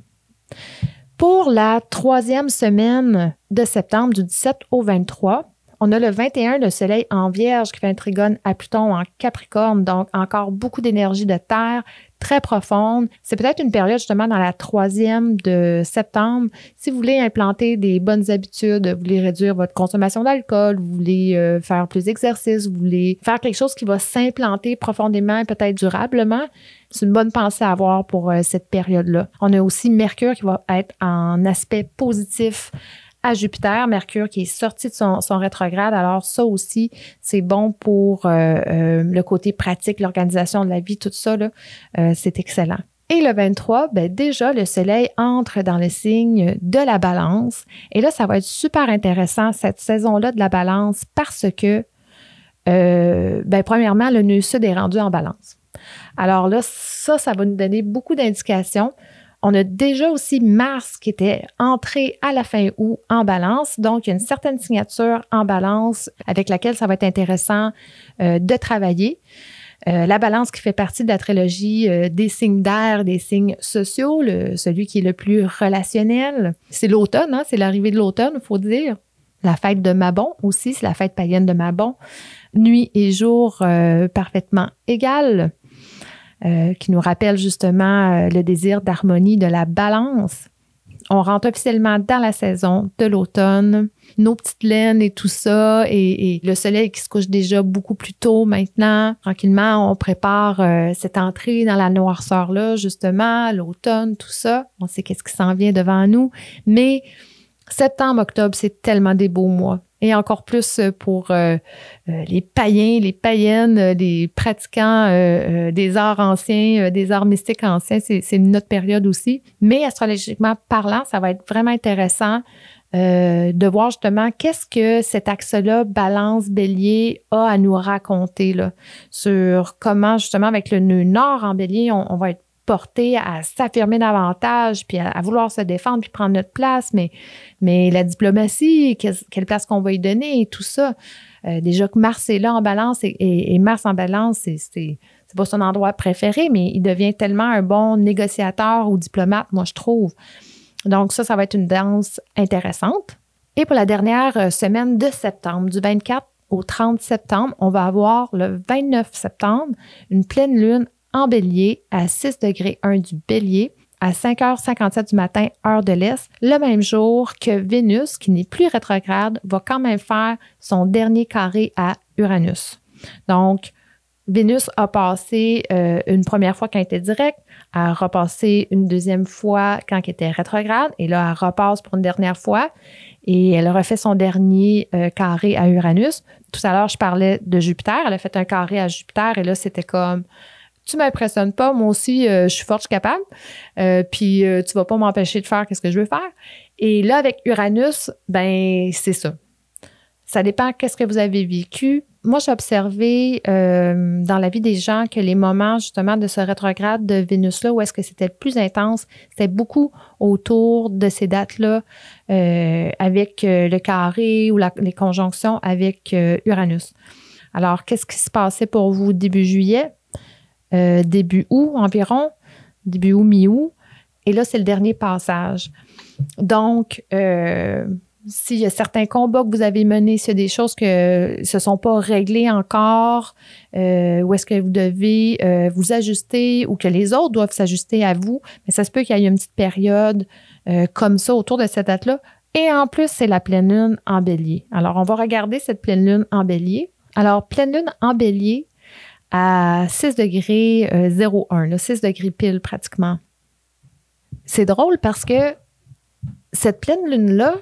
Pour la troisième semaine de septembre, du 17 au 23, on a le 21, le Soleil en Vierge qui fait un trigone à Pluton en Capricorne, donc encore beaucoup d'énergie de terre, très profonde. C'est peut-être une période justement dans la troisième de septembre. Si vous voulez implanter des bonnes habitudes, vous voulez réduire votre consommation d'alcool, vous voulez euh, faire plus d'exercice, vous voulez faire quelque chose qui va s'implanter profondément et peut-être durablement, c'est une bonne pensée à avoir pour euh, cette période-là. On a aussi Mercure qui va être en aspect positif à Jupiter, Mercure qui est sorti de son, rétrograde. Alors ça aussi, c'est bon pour euh, euh, le côté pratique, l'organisation de la vie, tout ça, euh, c'est excellent. Et le 23, ben déjà, le Soleil entre dans le signe de la balance. Et là, ça va être super intéressant, cette saison-là de la balance, parce que, ben, premièrement, le nœud sud est rendu en balance. Alors là, ça, ça va nous donner beaucoup d'indications on a déjà aussi Mars qui était entré à la fin août en balance. Donc, il y a une certaine signature en balance avec laquelle ça va être intéressant euh, de travailler. Euh, la balance qui fait partie de la trilogie euh, des signes d'air, des signes sociaux, celui qui est le plus relationnel. C'est l'automne, hein, c'est l'arrivée de l'automne, il faut dire. La fête de Mabon aussi, c'est la fête païenne de Mabon. Nuit et jour parfaitement égales. Euh, qui nous rappelle justement euh, le désir d'harmonie, de la balance. On rentre officiellement dans la saison de l'automne, nos petites laines et tout ça, et, le soleil qui se couche déjà beaucoup plus tôt maintenant. Tranquillement, on prépare euh, cette entrée dans la noirceur-là, justement, l'automne, tout ça. On sait qu'est-ce qui s'en vient devant nous, mais septembre, octobre, c'est tellement des beaux mois et encore plus euh, pour euh, euh, les païens, les païennes, les pratiquants des arts anciens, des arts mystiques anciens. C'est notre période aussi. Mais astrologiquement parlant, ça va être vraiment intéressant de voir justement qu'est-ce que cet axe-là, balance bélier, a à nous raconter là, sur comment justement avec le nœud nord en bélier, on va être porté à s'affirmer davantage, puis à, vouloir se défendre, puis prendre notre place, mais, mais la diplomatie, quelle, place qu'on va y donner et tout ça. Euh, déjà que Mars est là en balance et, Mars en balance, c'est, c'est, pas son endroit préféré, mais il devient tellement un bon négociateur ou diplomate, moi je trouve. Donc ça, ça va être une danse intéressante. Et pour la dernière euh, semaine de septembre, du 24 au 30 septembre, on va avoir le 29 septembre une pleine lune en bélier à 6 degrés 1 du bélier à 5h57 du matin, heure de l'Est, le même jour que Vénus, qui n'est plus rétrograde, va quand même faire son dernier carré à Uranus. Donc, Vénus a passé euh, une première fois quand elle était directe, a repassé une deuxième fois quand elle était rétrograde, et là, elle repasse pour une dernière fois, et elle refait son dernier euh, carré à Uranus. Tout à l'heure, je parlais de Jupiter, elle a fait un carré à Jupiter, et là, c'était comme tu m'impressionnes pas, moi aussi, euh, je suis forte, je suis capable. Euh, puis euh, tu vas pas m'empêcher de faire ce que je veux faire. Et là, avec Uranus, ben c'est ça. Ça dépend qu'est-ce que vous avez vécu. Moi, j'ai observé dans la vie des gens que les moments justement de ce rétrograde de Vénus-là, où est-ce que c'était le plus intense, c'était beaucoup autour de ces dates-là, avec le carré ou les conjonctions avec Uranus. Alors, qu'est-ce qui se passait pour vous début juillet? Euh, début août environ, début août, mi-août. Et là, c'est le dernier passage. Donc, euh, s'il y a certains combats que vous avez menés, s'il y a des choses qui ne se sont pas réglées encore, euh, où est-ce que vous devez vous ajuster ou que les autres doivent s'ajuster à vous, mais ça se peut qu'il y ait une petite période comme ça autour de cette date-là. Et en plus, c'est la pleine lune en bélier. Alors, on va regarder cette pleine lune en bélier. Alors, pleine lune en bélier, à 6 degrés 01, 6 degrés pile pratiquement. C'est drôle parce que cette pleine lune-là,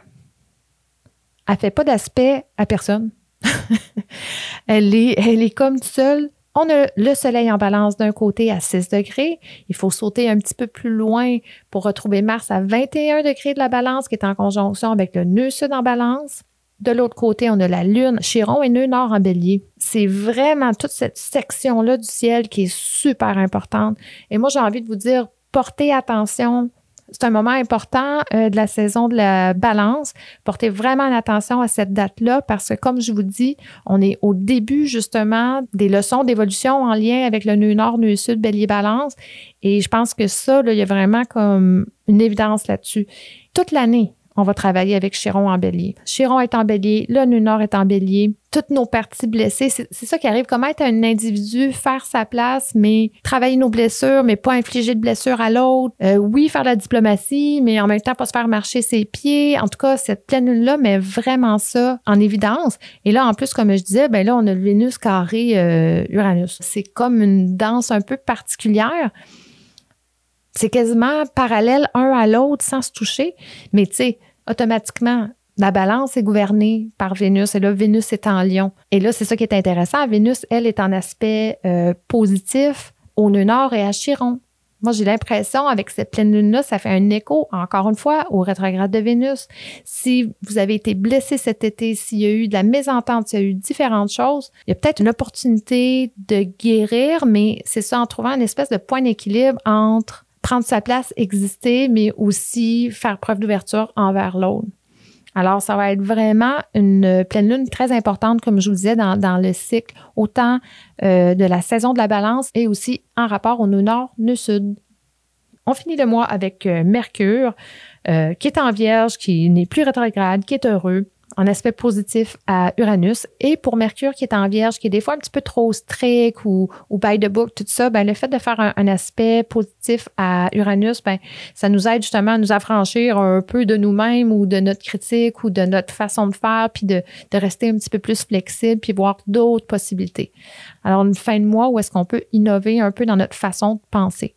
elle fait pas d'aspect à personne. elle, est, elle est comme seule. On a le soleil en balance d'un côté à 6 degrés. Il faut sauter un petit peu plus loin pour retrouver Mars à 21 degrés de la balance qui est en conjonction avec le nœud sud en balance. De l'autre côté, on a la Lune, Chiron et nœud nord en bélier. C'est vraiment toute cette section-là du ciel qui est super importante. Et moi, j'ai envie de vous dire, portez attention. C'est un moment important euh, de la saison de la balance. Portez vraiment attention à cette date-là parce que, comme je vous dis, on est au début justement des leçons d'évolution en lien avec le nœud nord, nœud sud, bélier, balance. Et je pense que ça, il y a vraiment comme une évidence là-dessus. Toute l'année, on va travailler avec Chiron en bélier. Chiron est en bélier, le nord est en bélier, toutes nos parties blessées, c'est ça qui arrive. Comment être un individu, faire sa place, mais travailler nos blessures, mais pas infliger de blessures à l'autre? Euh, oui, faire la diplomatie, mais en même temps pas se faire marcher ses pieds. En tout cas, cette pleine lune-là met vraiment ça en évidence. Et là, en plus, comme je disais, ben là, on a le Vénus carré euh, Uranus. C'est comme une danse un peu particulière c'est quasiment parallèle un à l'autre sans se toucher. Mais tu sais, automatiquement, la balance est gouvernée par Vénus et là, Vénus est en lion. Et là, c'est ça qui est intéressant. Vénus, elle, est en aspect euh, positif au nœud nord et à Chiron. Moi, j'ai l'impression, avec cette pleine lune-là, ça fait un écho, encore une fois, au rétrograde de Vénus. Si vous avez été blessé cet été, s'il y a eu de la mésentente, s'il y a eu différentes choses, il y a peut-être une opportunité de guérir, mais c'est ça en trouvant une espèce de point d'équilibre entre prendre sa place, exister, mais aussi faire preuve d'ouverture envers l'autre. Alors, ça va être vraiment une pleine lune très importante, comme je vous disais, dans, le cycle, autant euh, de la saison de la balance et aussi en rapport au nœud nord, nœud sud. On finit le mois avec euh, Mercure, euh, qui est en vierge, qui n'est plus rétrograde, qui est heureux, en aspect positif à Uranus. Et pour Mercure qui est en Vierge, qui est des fois un petit peu trop strict ou, ou by the book, tout ça, ben, le fait de faire un, aspect positif à Uranus, ben, ça nous aide justement à nous affranchir un peu de nous-mêmes ou de notre critique ou de notre façon de faire, puis de, de rester un petit peu plus flexible, puis voir d'autres possibilités. Alors, une fin de mois où est-ce qu'on peut innover un peu dans notre façon de penser.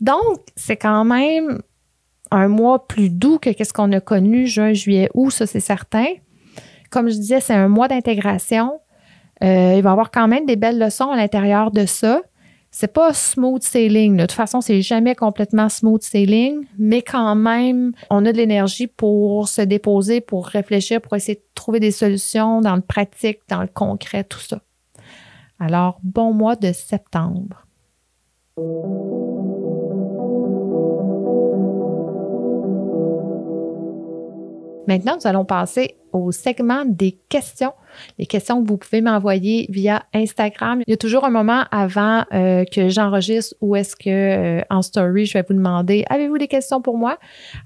Donc, c'est quand même un mois plus doux que ce qu'on a connu juin, juillet, août, ça c'est certain. Comme je disais, c'est un mois d'intégration. Euh, il va y avoir quand même des belles leçons à l'intérieur de ça. C'est pas smooth sailing. De toute façon, c'est jamais complètement smooth sailing, mais quand même, on a de l'énergie pour se déposer, pour réfléchir, pour essayer de trouver des solutions dans le pratique, dans le concret, tout ça. Alors, bon mois de septembre. Maintenant, nous allons passer au segment des questions. Les questions que vous pouvez m'envoyer via Instagram. Il y a toujours un moment avant euh, que j'enregistre où est-ce que euh, en story, je vais vous demander avez-vous des questions pour moi?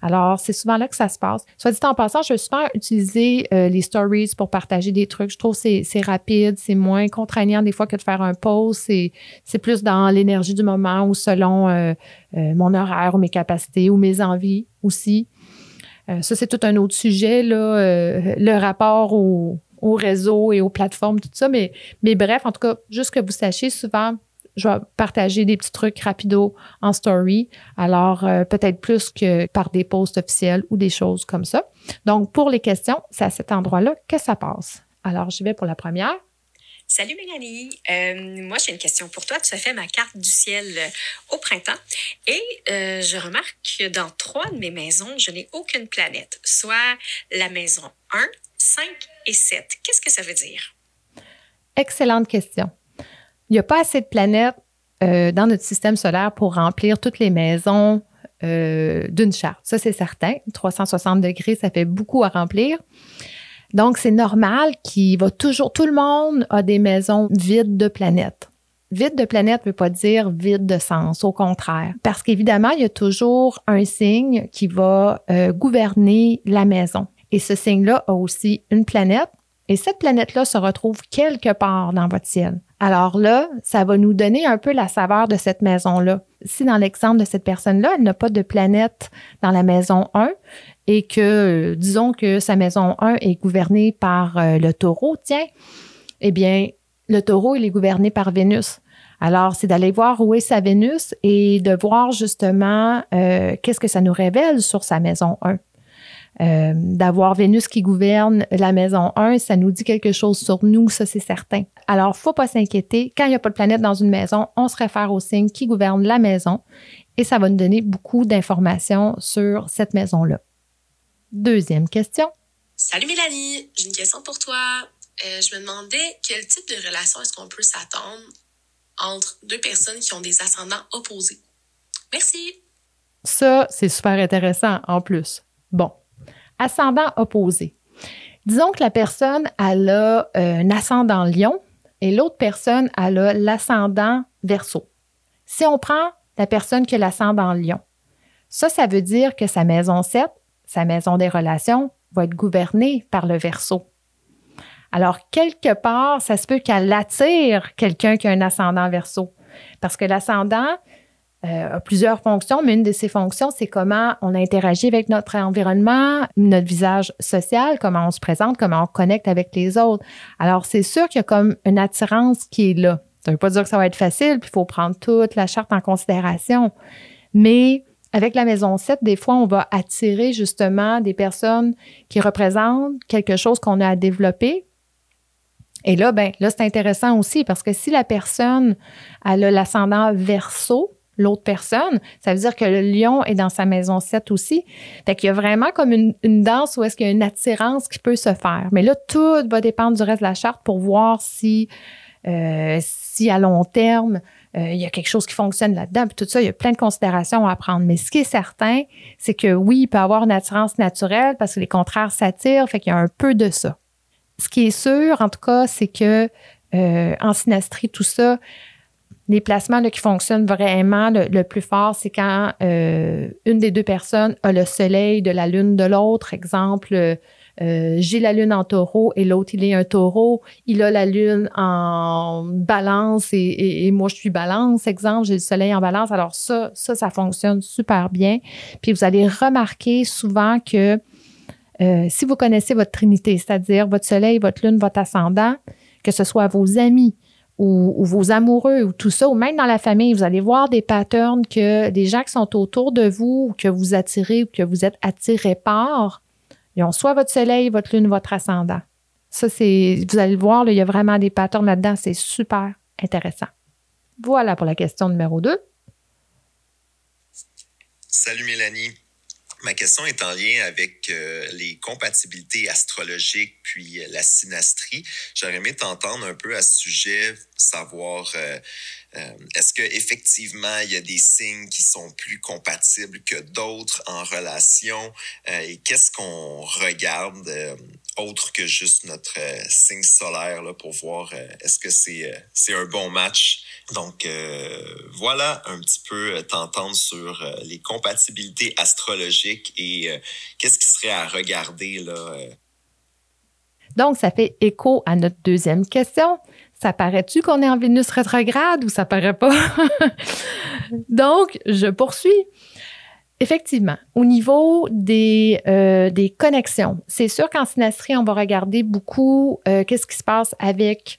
Alors, c'est souvent là que ça se passe. Soit dit en passant, je vais souvent utiliser euh, les stories pour partager des trucs. Je trouve que c'est rapide, c'est moins contraignant des fois que de faire un post. C'est plus dans l'énergie du moment ou selon mon horaire ou mes capacités ou mes envies aussi. Euh, ça, c'est tout un autre sujet, là, euh, le rapport au, réseau et aux plateformes, tout ça. Mais, mais bref, en tout cas, juste que vous sachiez, souvent, je vais partager des petits trucs rapido en story. Alors, euh, peut-être plus que par des posts officiels ou des choses comme ça. Donc, pour les questions, c'est à cet endroit-là que ça passe. Alors, j'y vais pour la première. Salut Mélanie, euh, moi j'ai une question pour toi. Tu as fait ma carte du ciel euh, au printemps et euh, je remarque que dans trois de mes maisons, je n'ai aucune planète, soit la maison 1, 5 et 7. Qu'est-ce que ça veut dire? Excellente question. Il n'y a pas assez de planètes dans notre système solaire pour remplir toutes les maisons d'une charte. Ça, c'est certain. 360 degrés, ça fait beaucoup à remplir. Donc, c'est normal qu'il va toujours, tout le monde a des maisons vides de planètes. Vide de planète ne veut pas dire vide de sens, au contraire. Parce qu'évidemment, il y a toujours un signe qui va euh, gouverner la maison. Et ce signe-là a aussi une planète. Et cette planète-là se retrouve quelque part dans votre ciel. Alors là, ça va nous donner un peu la saveur de cette maison-là. Si dans l'exemple de cette personne-là, elle n'a pas de planète dans la maison 1, et que, disons que sa maison 1 est gouvernée par euh, le taureau, tiens, eh bien, le taureau, il est gouverné par Vénus. Alors, c'est d'aller voir où est sa Vénus et de voir justement euh, qu'est-ce que ça nous révèle sur sa maison 1. Euh, d'avoir Vénus qui gouverne la maison 1, ça nous dit quelque chose sur nous, ça c'est certain. Alors, faut pas s'inquiéter. Quand il n'y a pas de planète dans une maison, on se réfère au signe qui gouverne la maison et ça va nous donner beaucoup d'informations sur cette maison-là. Deuxième question. Salut Mélanie, j'ai une question pour toi. Euh, je me demandais quel type de relation est-ce qu'on peut s'attendre entre deux personnes qui ont des ascendants opposés? Merci. Ça, c'est super intéressant en plus. Bon, ascendant opposé. Disons que la personne, a euh, un ascendant lion et l'autre personne, elle a l'ascendant verso. Si on prend la personne qui a l'ascendant lion, ça, ça veut dire que sa maison 7, sa maison des relations va être gouvernée par le verso. Alors, quelque part, ça se peut qu'elle attire quelqu'un qui a un ascendant verso. Parce que l'ascendant euh, a plusieurs fonctions, mais une de ces fonctions, c'est comment on interagit avec notre environnement, notre visage social, comment on se présente, comment on connecte avec les autres. Alors, c'est sûr qu'il y a comme une attirance qui est là. Ça ne veut pas dire que ça va être facile, puis il faut prendre toute la charte en considération. Mais avec la maison 7, des fois, on va attirer justement des personnes qui représentent quelque chose qu'on a à développer. Et là, ben, là, c'est intéressant aussi parce que si la personne elle a l'ascendant verso, l'autre personne, ça veut dire que le lion est dans sa maison 7 aussi. Fait qu'il y a vraiment comme une, danse où est-ce qu'il y a une attirance qui peut se faire. Mais là, tout va dépendre du reste de la charte pour voir si, euh, à long terme, euh, il y a quelque chose qui fonctionne là-dedans. Puis tout ça, il y a plein de considérations à prendre. Mais ce qui est certain, c'est que oui, il peut avoir une attirance naturelle parce que les contraires s'attirent, fait qu'il y a un peu de ça. Ce qui est sûr, en tout cas, c'est que euh, en synastrie, tout ça, les placements qui fonctionnent vraiment le, plus fort, c'est quand euh, une des deux personnes a le soleil de la lune de l'autre. Exemple, euh, j'ai la lune en taureau et l'autre, il est un taureau. Il a la lune en balance et, moi, je suis balance. Exemple, j'ai le soleil en balance. Alors ça, ça, ça fonctionne super bien. Puis vous allez remarquer souvent que euh, si vous connaissez votre trinité, c'est-à-dire votre soleil, votre lune, votre ascendant, que ce soit vos amis, ou, vos amoureux ou tout ça, ou même dans la famille, vous allez voir des patterns que des gens qui sont autour de vous, ou que vous attirez ou que vous êtes attirés par, ils ont soit votre soleil, votre lune, votre ascendant. Ça, c'est, vous allez le voir, il y a vraiment des patterns là-dedans. C'est super intéressant. Voilà pour la question numéro 2. Salut Mélanie. Ma question est en lien avec euh, les compatibilités astrologiques puis euh, la synastrie. J'aurais aimé t'entendre un peu à ce sujet, savoir euh, est-ce que effectivement il y a des signes qui sont plus compatibles que d'autres en relation et qu'est-ce qu'on regarde autre que juste notre signe solaire là, pour voir est-ce que c'est c'est un bon match. Donc voilà un petit peu t'entendre sur les compatibilités astrologiques et euh, qu'est-ce qui serait à regarder là? Euh? Donc, ça fait écho à notre deuxième question. Ça paraît-tu qu'on est en Vénus rétrograde ou ça paraît pas? Donc, je poursuis. Effectivement, au niveau des, euh, des connexions, c'est sûr qu'en synastrie, on va regarder beaucoup qu'est-ce qui se passe avec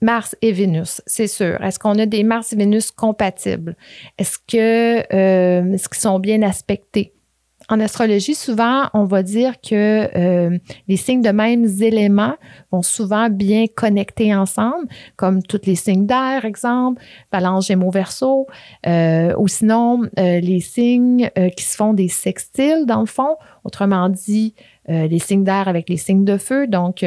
Mars et Vénus, c'est sûr. Est-ce qu'on a des Mars et Vénus compatibles? Est-ce que est-ce qu'ils sont bien aspectés? En astrologie, souvent, on va dire que euh, les signes de mêmes éléments vont souvent bien connecter ensemble, comme tous les signes d'air, exemple, balance gémeaux verso, euh, ou sinon euh, les signes qui se font des sextiles, dans le fond, autrement dit, les signes d'air avec les signes de feu. Donc,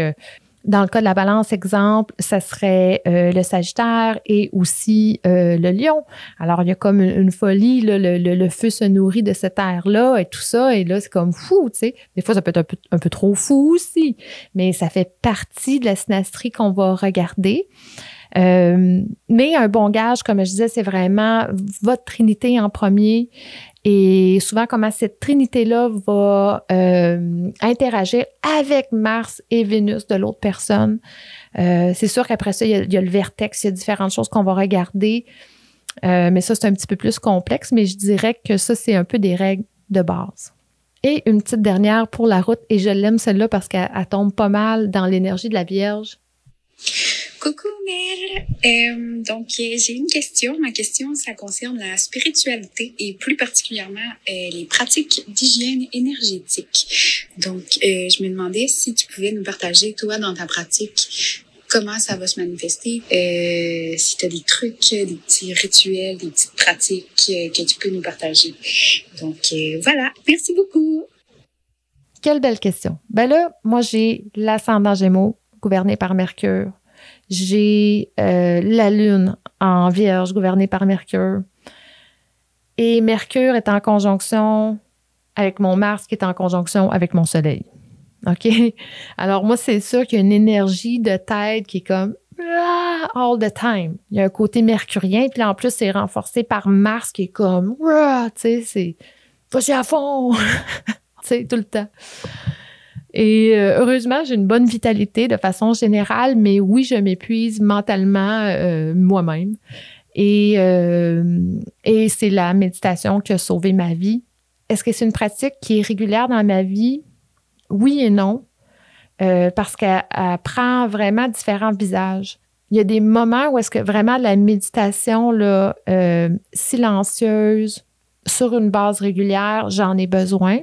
dans le cas de la balance, exemple, ça serait euh, le Sagittaire et aussi euh, le Lion. Alors, il y a comme une, folie, le, feu se nourrit de cette air-là et tout ça, et là, c'est comme fou, tu sais. Des fois, ça peut être un peu, un peu trop fou aussi, mais ça fait partie de la synastrie qu'on va regarder. Euh, mais un bon gage, comme je disais, c'est vraiment votre trinité en premier et souvent, comment cette trinité-là va euh, interagir avec Mars et Vénus de l'autre personne. Euh, c'est sûr qu'après ça, il y, a, le vertex, il y a différentes choses qu'on va regarder. Euh, mais ça, c'est un petit peu plus complexe, mais je dirais que ça, c'est un peu des règles de base. Et une petite dernière pour la route, et je l'aime celle-là parce qu'elle tombe pas mal dans l'énergie de la Vierge. Coucou Mère. Euh, donc euh, j'ai une question. Ma question, ça concerne la spiritualité et plus particulièrement euh, les pratiques d'hygiène énergétique. Donc je me demandais si tu pouvais nous partager toi dans ta pratique comment ça va se manifester, si tu as des trucs, des petits rituels, des petites pratiques que tu peux nous partager. Donc voilà, merci beaucoup. Quelle belle question. Ben là, moi j'ai l'ascendant Gémeaux gouverné par Mercure j'ai euh, la Lune en Vierge gouvernée par Mercure. Et Mercure est en conjonction avec mon Mars qui est en conjonction avec mon Soleil. OK? Alors, moi, c'est sûr qu'il y a une énergie de tête qui est comme all the time. Il y a un côté mercurien, puis en plus, c'est renforcé par Mars qui est comme, tu sais, c'est vas-y à fond, tu tout le temps. Et euh, heureusement, j'ai une bonne vitalité de façon générale, mais oui, je m'épuise mentalement euh, moi-même. Et, euh, et c'est la méditation qui a sauvé ma vie. Est-ce que c'est une pratique qui est régulière dans ma vie? Oui et non, parce qu'elle prend vraiment différents visages. Il y a des moments où est-ce que vraiment la méditation là, silencieuse, sur une base régulière, j'en ai besoin.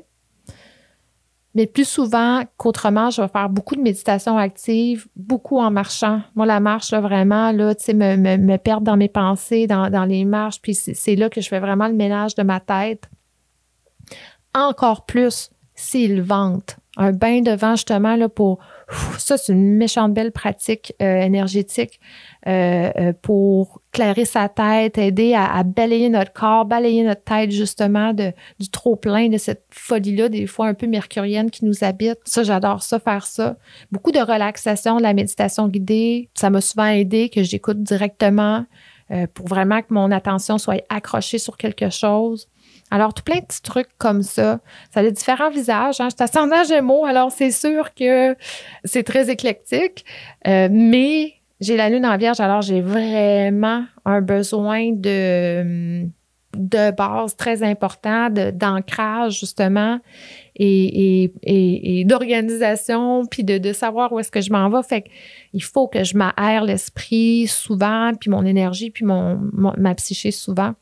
Mais plus souvent qu'autrement, je vais faire beaucoup de méditation active, beaucoup en marchant. Moi, la marche, vraiment, là, tu sais, me, me, perdre dans mes pensées, dans, dans les marches, puis c'est là que je fais vraiment le ménage de ma tête. Encore plus s'il vente. Un bain de vent, justement, là, pour ça, c'est une méchante belle pratique euh, énergétique euh, euh, pour clairer sa tête, aider à, balayer notre corps, balayer notre tête justement du trop plein de cette folie-là, des fois un peu mercurienne qui nous habite. Ça, j'adore ça, faire ça. Beaucoup de relaxation, de la méditation guidée. Ça m'a souvent aidé que j'écoute directement pour vraiment que mon attention soit accrochée sur quelque chose. Alors, tout plein de petits trucs comme ça. Ça a différents visages. Hein. Je suis ascendant Gémeaux, alors c'est sûr que c'est très éclectique. Euh, mais j'ai la lune en vierge, alors j'ai vraiment un besoin de, de base très important, d'ancrage justement et, d'organisation, puis de, savoir où est-ce que je m'en vais. Fait qu'il faut que je m'aère l'esprit souvent, puis mon énergie, puis mon ma psyché souvent.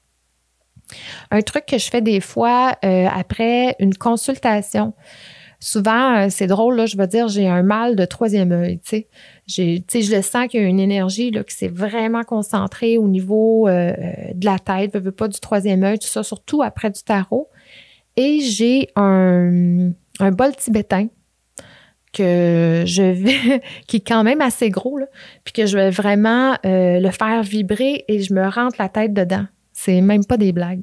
Un truc que je fais des fois euh, après une consultation, souvent, euh, c'est drôle, je veux dire, j'ai un mal de troisième œil, tu. Je le sens qu'il y a une énergie là, qui s'est vraiment concentrée au niveau euh, de la tête, pas du troisième œil, tout ça, surtout après du tarot. Et j'ai un, bol tibétain que je vais, qui est quand même assez gros, là, puis que je vais vraiment le faire vibrer et je me rentre la tête dedans. C'est même pas des blagues.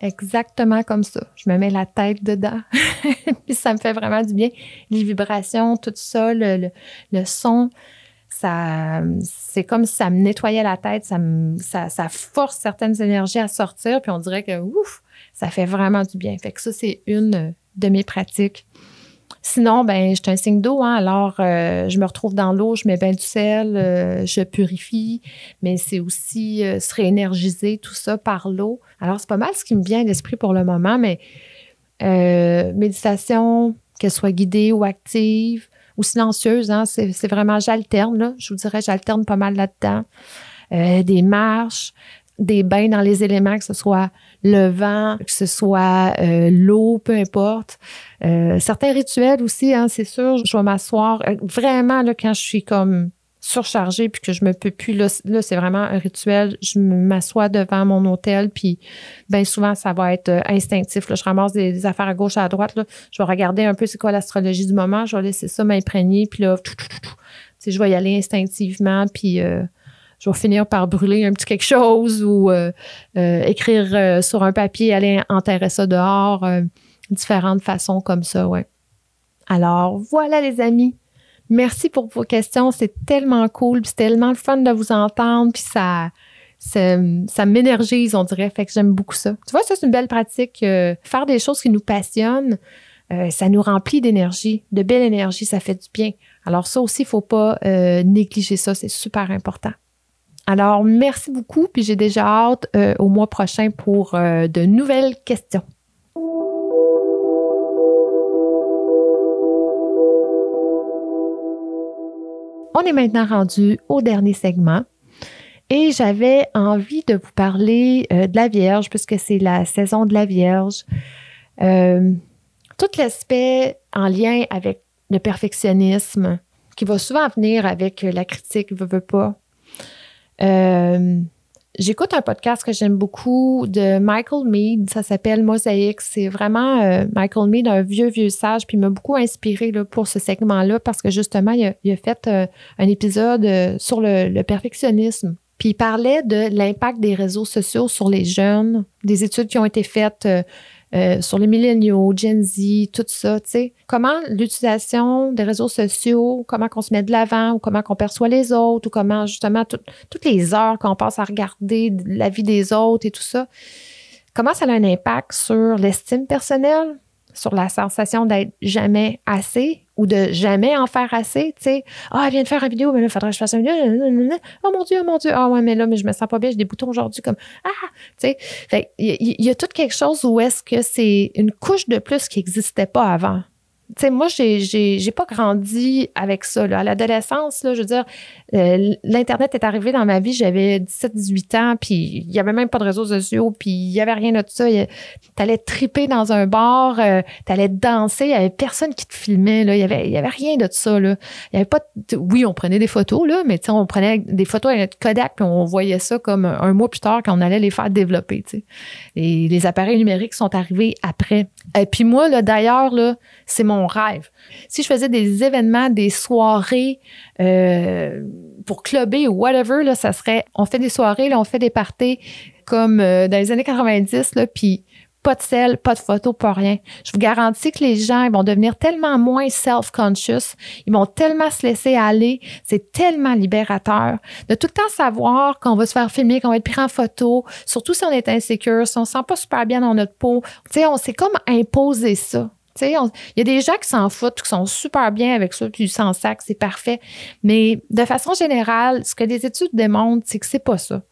Exactement comme ça. Je me mets la tête dedans. Puis ça me fait vraiment du bien. Les vibrations, tout ça, le, le son, c'est comme si ça me nettoyait la tête, ça, ça, force certaines énergies à sortir, puis on dirait que, ouf, ça fait vraiment du bien. Fait que ça, c'est une de mes pratiques. Sinon, ben, je suis un signe d'eau, hein, alors euh, je me retrouve dans l'eau, je mets bien du sel, euh, je purifie, mais c'est aussi euh, se réénergiser, tout ça par l'eau. Alors, c'est pas mal ce qui me vient à l'esprit pour le moment, mais méditation, qu'elle soit guidée ou active, ou silencieuse. Hein, c'est vraiment, j'alterne. Je vous dirais, j'alterne pas mal là-dedans. Euh, des marches, des bains dans les éléments, que ce soit le vent, que ce soit euh, l'eau, peu importe. Euh, certains rituels aussi, hein, c'est sûr, je vais m'asseoir vraiment quand je suis comme surchargée puis que je me peux plus. Là, c'est vraiment un rituel. Je m'assois devant mon hôtel puis bien souvent, ça va être euh, instinctif. Là. Je ramasse des, affaires à gauche, à droite. Là. Je vais regarder un peu c'est quoi l'astrologie du moment. Je vais laisser ça m'imprégner puis là, tout, tout, tout, je vais y aller instinctivement puis euh, je vais finir par brûler un petit quelque chose ou euh, écrire sur un papier, aller enterrer ça dehors. différentes façons comme ça, ouais. Alors, voilà les amis. Merci pour vos questions. C'est tellement cool. C'est tellement le fun de vous entendre. Puis ça, ça, m'énergise, on dirait. Fait que j'aime beaucoup ça. Tu vois, ça, c'est une belle pratique. Euh, faire des choses qui nous passionnent, euh, ça nous remplit d'énergie, de belle énergie. Ça fait du bien. Alors, ça aussi, il ne faut pas euh, négliger ça. C'est super important. Alors, merci beaucoup. Puis j'ai déjà hâte au mois prochain pour de nouvelles questions. On est maintenant rendu au dernier segment. Et j'avais envie de vous parler euh, de la Vierge, puisque c'est la saison de la Vierge. Euh, tout l'aspect en lien avec le perfectionnisme, qui va souvent venir avec la critique, veut, veut pas. Euh, J'écoute un podcast que j'aime beaucoup de Michael Mead, ça s'appelle Mosaïque. C'est vraiment euh, Michael Mead, un vieux, vieux sage, puis il m'a beaucoup inspiré là, pour ce segment-là parce que justement, il a, fait euh, un épisode euh, sur le, perfectionnisme. Puis il parlait de l'impact des réseaux sociaux sur les jeunes, des études qui ont été faites euh, sur les milléniaux, Gen Z, tout ça, tu sais. Comment l'utilisation des réseaux sociaux, comment qu'on se met de l'avant ou comment qu'on perçoit les autres ou comment justement toutes les heures qu'on passe à regarder la vie des autres et tout ça, comment ça a un impact sur l'estime personnelle, sur la sensation d'être jamais assez? Ou de jamais en faire assez, tu sais. Ah, elle vient de faire une vidéo, mais là, il faudrait que je fasse une vidéo. Oh mon Dieu, oh mon Dieu. Ah ouais, mais là, mais je me sens pas bien, j'ai des boutons aujourd'hui comme Ah, tu sais. Il y, y, a tout quelque chose où est-ce que c'est une couche de plus qui n'existait pas avant tu sais, moi, j'ai, pas grandi avec ça. À l'adolescence, là, je veux dire, euh, l'Internet est arrivé dans ma vie, j'avais 17-18 ans, puis il y avait même pas de réseaux sociaux, puis il y avait rien de ça. T'allais triper dans un bar, euh, t'allais danser, il y avait personne qui te filmait, là. Il y avait, y avait rien de ça, là. Il y avait pas Oui, on prenait des photos, là, mais on prenait des photos avec notre Kodak, puis on voyait ça comme un mois plus tard quand on allait les faire développer. Et les appareils numériques sont arrivés après. Et puis moi, là, d'ailleurs, là, c'est mon rêve. Si je faisais des événements, des soirées euh, pour clubber ou whatever, là, ça serait, on fait des soirées, là, on fait des parties comme euh, dans les années 90, là, puis pas de sel, pas de photos, pas rien. Je vous garantis que les gens vont devenir tellement moins self-conscious, ils vont tellement se laisser aller, c'est tellement libérateur de tout le temps savoir qu'on va se faire filmer, qu'on va être pris en photo, surtout si on est insécure, si on se sent pas super bien dans notre peau. Tu sais, on s'est comme imposé ça. Il y a des gens qui s'en foutent, qui sont super bien avec ça, puis sans sac, c'est parfait. Mais de façon générale, ce que les études démontrent, c'est que c'est pas ça.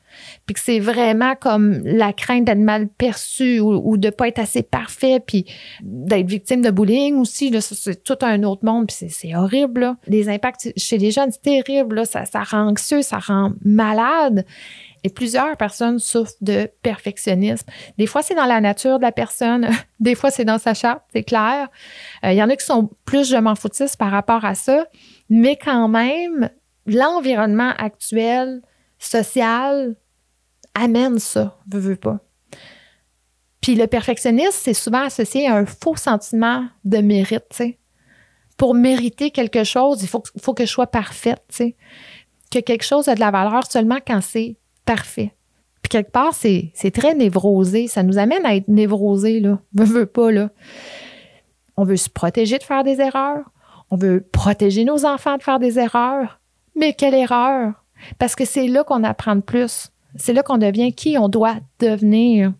Puis que c'est vraiment comme la crainte d'être mal perçu ou, de pas être assez parfait, puis d'être victime de bullying aussi. c'est tout un autre monde, puis c'est horrible. Les impacts chez les jeunes, c'est terrible. Ça rend anxieux, ça rend malade. Et plusieurs personnes souffrent de perfectionnisme. Des fois, c'est dans la nature de la personne. Des fois, c'est dans sa charte, c'est clair. Euh, il y en a qui sont plus je m'en foutiste par rapport à ça. Mais quand même, l'environnement actuel, social, amène ça, veux, veux pas. Puis le perfectionnisme, c'est souvent associé à un faux sentiment de mérite. Pour mériter quelque chose, il faut, que je sois parfaite. Que quelque chose a de la valeur seulement quand c'est parfait. Puis quelque part, c'est, très névrosé. Ça nous amène à être névrosé, là. On veut pas, là. On veut se protéger de faire des erreurs. On veut protéger nos enfants de faire des erreurs. Mais quelle erreur? Parce que c'est là qu'on apprend le plus. C'est là qu'on devient qui on doit devenir.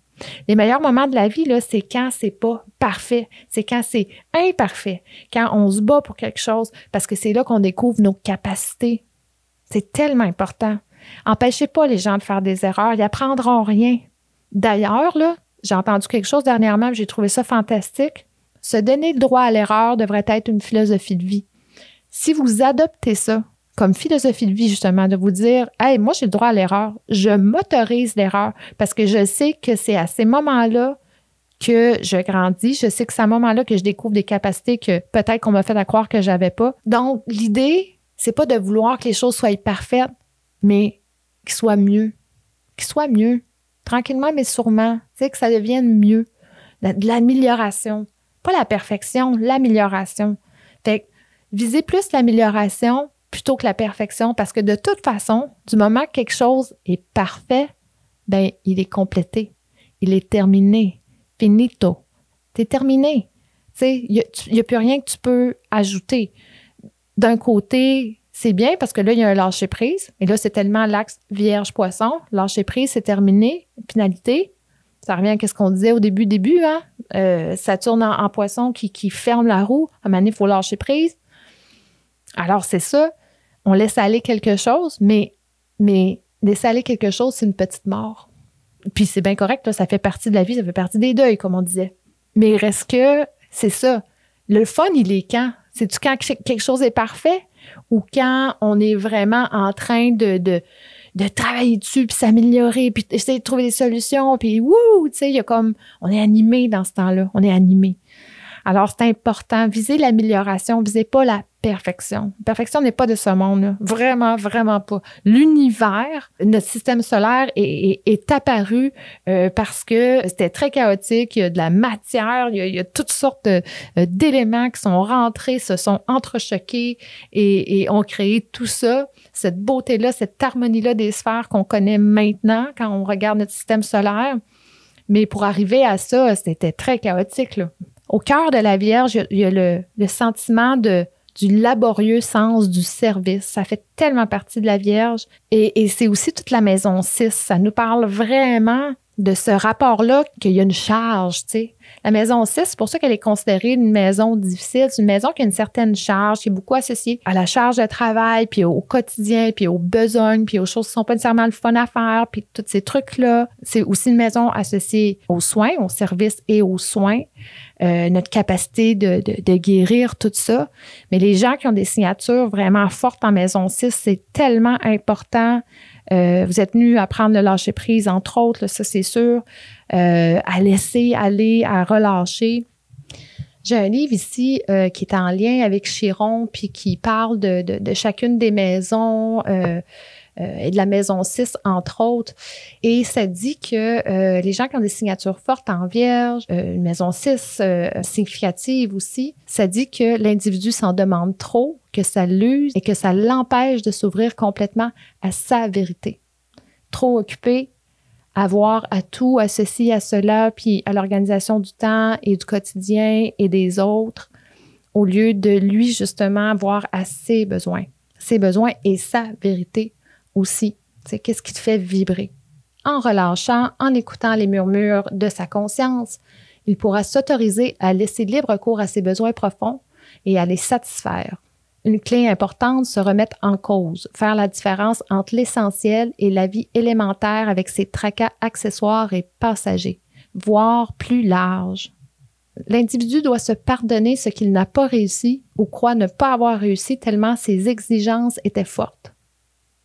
Les meilleurs moments de la vie, là, c'est quand c'est pas parfait. C'est quand c'est imparfait. Quand on se bat pour quelque chose. Parce que c'est là qu'on découvre nos capacités. C'est tellement important. Empêchez pas les gens de faire des erreurs, ils apprendront rien. D'ailleurs, j'ai entendu quelque chose dernièrement, j'ai trouvé ça fantastique. Se donner le droit à l'erreur devrait être une philosophie de vie. Si vous adoptez ça comme philosophie de vie, justement, de vous dire, hey, moi, j'ai le droit à l'erreur, je m'autorise l'erreur parce que je sais que c'est à ces moments-là que je grandis. Je sais que c'est à ce moment-là que je découvre des capacités que peut-être qu'on m'a fait à croire que j'avais pas. Donc, l'idée, c'est pas de vouloir que les choses soient parfaites, mais qu'il soit mieux. Qu'il soit mieux. Tranquillement, mais sûrement. Tu sais, que ça devienne mieux. De l'amélioration. Pas la perfection, l'amélioration. Fait que, visez plus l'amélioration plutôt que la perfection parce que de toute façon, du moment que quelque chose est parfait, ben, il est complété. Il est terminé. Finito. C'est terminé. Tu sais, il n'y a, plus rien que tu peux ajouter. D'un côté, c'est bien parce que là, il y a un lâcher-prise. Et là, c'est tellement l'axe vierge-poisson. Lâcher-prise, c'est terminé. Finalité. Ça revient à ce qu'on disait au début, début, hein? Euh, Saturne en, en, poisson qui, ferme la roue. À un moment donné, il faut lâcher prise. Alors, c'est ça. On laisse aller quelque chose, mais, mais laisser aller quelque chose, c'est une petite mort. Puis c'est bien correct, ça fait partie de la vie, ça fait partie des deuils, comme on disait. Mais reste que c'est ça. Le fun, il est quand? C'est-tu quand quelque chose est parfait? Ou quand on est vraiment en train de, de, travailler dessus, puis s'améliorer, puis essayer de trouver des solutions, puis wouh, tu sais, il y a comme, on est animé dans ce temps-là, on est animé. Alors, c'est important, viser l'amélioration, visez pas la perfection. La perfection n'est pas de ce monde, vraiment, vraiment pas. L'univers, notre système solaire est, apparu euh, parce que c'était très chaotique, il y a de la matière, il y a, toutes sortes euh, d'éléments qui sont rentrés, se sont entrechoqués et, et ont créé tout ça, cette beauté-là, cette harmonie-là des sphères qu'on connaît maintenant quand on regarde notre système solaire. Mais pour arriver à ça, c'était très chaotique. Là. Au cœur de la Vierge, il y a, le, sentiment du laborieux sens du service. Ça fait tellement partie de la Vierge. Et, et c'est aussi toute la maison 6. Ça nous parle vraiment de ce rapport-là qu'il y a une charge, tu sais. La maison 6, c'est pour ça qu'elle est considérée une maison difficile. C'est une maison qui a une certaine charge, qui est beaucoup associée à la charge de travail, puis au quotidien, puis aux besoins, puis aux choses qui sont pas nécessairement le fun à faire, puis tous ces trucs-là. C'est aussi une maison associée aux soins, aux services et aux soins. Euh, notre capacité de, de, de, guérir tout ça. Mais les gens qui ont des signatures vraiment fortes en maison 6, c'est tellement important euh, vous êtes venu apprendre le lâcher prise, entre autres, ça c'est sûr, euh, à laisser aller, à relâcher. J'ai un livre ici euh, qui est en lien avec Chiron, puis qui parle de, de, de chacune des maisons euh, et de la maison 6, entre autres. Et ça dit que euh, les gens qui ont des signatures fortes en vierge, euh, une maison 6 significative aussi, ça dit que l'individu s'en demande trop, que ça l'use et que ça l'empêche de s'ouvrir complètement à sa vérité. Trop occupé à voir à tout, à ceci, à cela, puis à l'organisation du temps et du quotidien et des autres, au lieu de lui justement voir à ses besoins, ses besoins et sa vérité aussi. C'est qu'est-ce qui te fait vibrer? En relâchant, en écoutant les murmures de sa conscience, il pourra s'autoriser à laisser libre cours à ses besoins profonds et à les satisfaire. Une clé importante, se remettre en cause, faire la différence entre l'essentiel et la vie élémentaire avec ses tracas accessoires et passagers, voire plus large. L'individu doit se pardonner ce qu'il n'a pas réussi ou croit ne pas avoir réussi tellement ses exigences étaient fortes.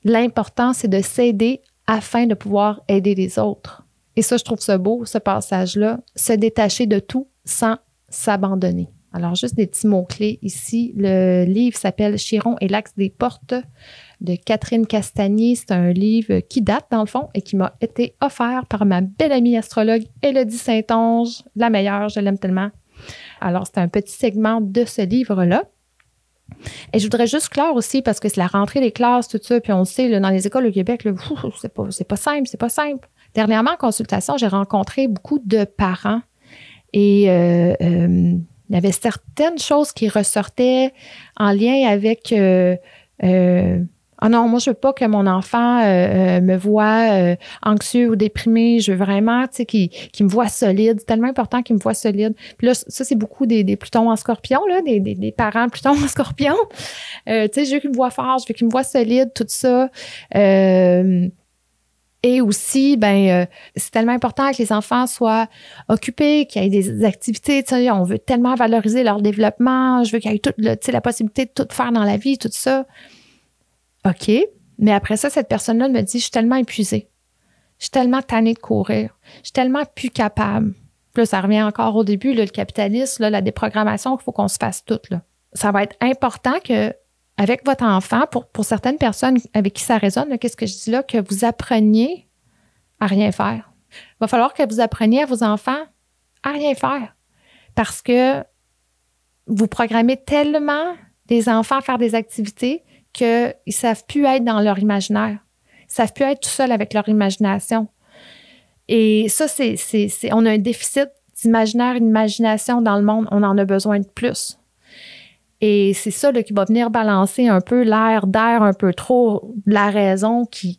L'important, c'est de s'aider afin de pouvoir aider les autres. Et ça, je trouve ça beau, ce passage-là, se détacher de tout sans s'abandonner. Alors, juste des petits mots-clés ici. Le livre s'appelle Chiron et l'axe des portes de Catherine Castagnier. C'est un livre qui date, dans le fond, et qui m'a été offert par ma belle amie astrologue Elodie Saint-Onge, la meilleure, je l'aime tellement. Alors, c'est un petit segment de ce livre-là. Et je voudrais juste clore aussi, parce que c'est la rentrée des classes, tout ça, puis on sait, là, dans les écoles au Québec, c'est pas, pas simple, c'est pas simple. Dernièrement, en consultation, j'ai rencontré beaucoup de parents et euh, euh, il y avait certaines choses qui ressortaient en lien avec euh, ah non, moi, je veux pas que mon enfant euh, euh, me voit euh, anxieux ou déprimé. Je veux vraiment, tu sais, qu'il me voit solide. C'est tellement important qu'il me voit solide. Puis là, ça, c'est beaucoup des, des Plutons en scorpion, là, des, des, parents Plutons en scorpion. tu sais, je veux qu'il me voit fort, je veux qu'il me voit solide, tout ça. et aussi, ben, c'est tellement important que les enfants soient occupés, qu'il y ait des activités. On veut tellement valoriser leur développement. Je veux qu'il y ait toute, la possibilité de tout faire dans la vie, tout ça. OK. Mais après ça, cette personne-là me dit, je suis tellement épuisée. Je suis tellement tannée de courir. Je suis tellement plus capable. Puis là, ça revient encore au début, le capitalisme, la déprogrammation, qu'il faut qu'on se fasse tout. Là. Ça va être important que, avec votre enfant, pour, pour certaines personnes avec qui ça résonne, qu'est-ce que je dis là, que vous appreniez à rien faire. Il va falloir que vous appreniez à vos enfants à rien faire. Parce que vous programmez tellement des enfants à faire des activités qu'ils ne savent plus être dans leur imaginaire. Ils ne savent plus être tout seuls avec leur imagination. Et ça, c'est, on a un déficit d'imaginaire, d'imagination dans le monde. On en a besoin de plus. Et c'est ça qui va venir balancer un peu l'air d'air un peu trop la raison qui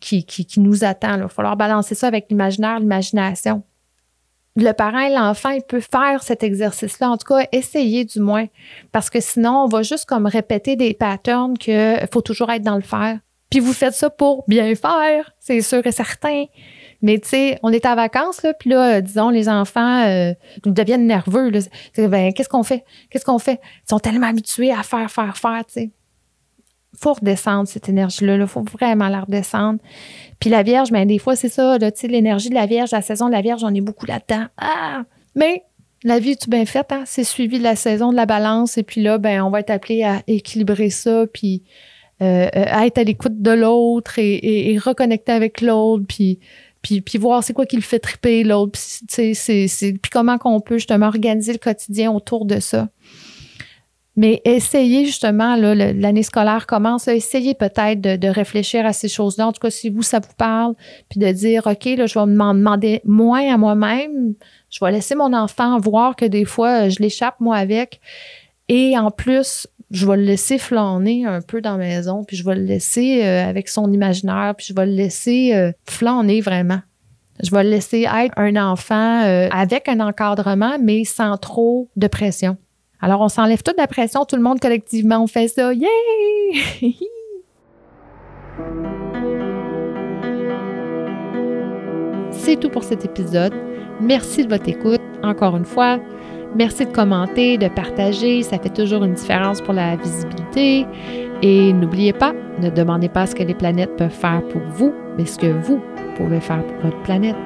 nous attend. Il va falloir balancer ça avec l'imaginaire, l'imagination le parent et l'enfant, il peut faire cet exercice-là, en tout cas, essayer du moins, parce que sinon, on va juste comme répéter des patterns qu'il faut toujours être dans le faire. Puis vous faites ça pour bien faire, c'est sûr et certain. Mais tu sais, on est à vacances, là, puis là, disons, les enfants euh, deviennent nerveux. Ben, qu'est-ce qu'on fait? Qu'est-ce qu'on fait? Ils sont tellement habitués à faire, faire, faire, tu sais faut redescendre cette énergie-là. Il faut vraiment la redescendre. Puis la Vierge, ben, des fois, c'est ça, l'énergie de la Vierge, la saison de la Vierge, on est beaucoup là-dedans. Ah! Mais la vie est bien faite, hein? C'est suivi de la saison de la balance. Et puis là, ben, on va être appelé à équilibrer ça, puis euh, à être à l'écoute de l'autre et, reconnecter avec l'autre, puis, puis, puis voir c'est quoi qui le fait triper l'autre, puis, puis comment qu'on peut justement organiser le quotidien autour de ça. Mais essayez justement, l'année scolaire commence, essayez peut-être de, réfléchir à ces choses-là. En tout cas, si vous, ça vous parle, puis de dire, OK, là, je vais m'en demander moins à moi-même. Je vais laisser mon enfant voir que des fois, je l'échappe, moi, avec. Et en plus, je vais le laisser flâner un peu dans la maison, puis je vais le laisser euh, avec son imaginaire, puis je vais le laisser euh, flâner vraiment. Je vais le laisser être un enfant euh, avec un encadrement, mais sans trop de pression. Alors, on s'enlève toute la pression, tout le monde collectivement, on fait ça. Yay! C'est tout pour cet épisode. Merci de votre écoute, encore une fois. Merci de commenter, de partager. Ça fait toujours une différence pour la visibilité. Et n'oubliez pas, ne demandez pas ce que les planètes peuvent faire pour vous, mais ce que vous pouvez faire pour votre planète.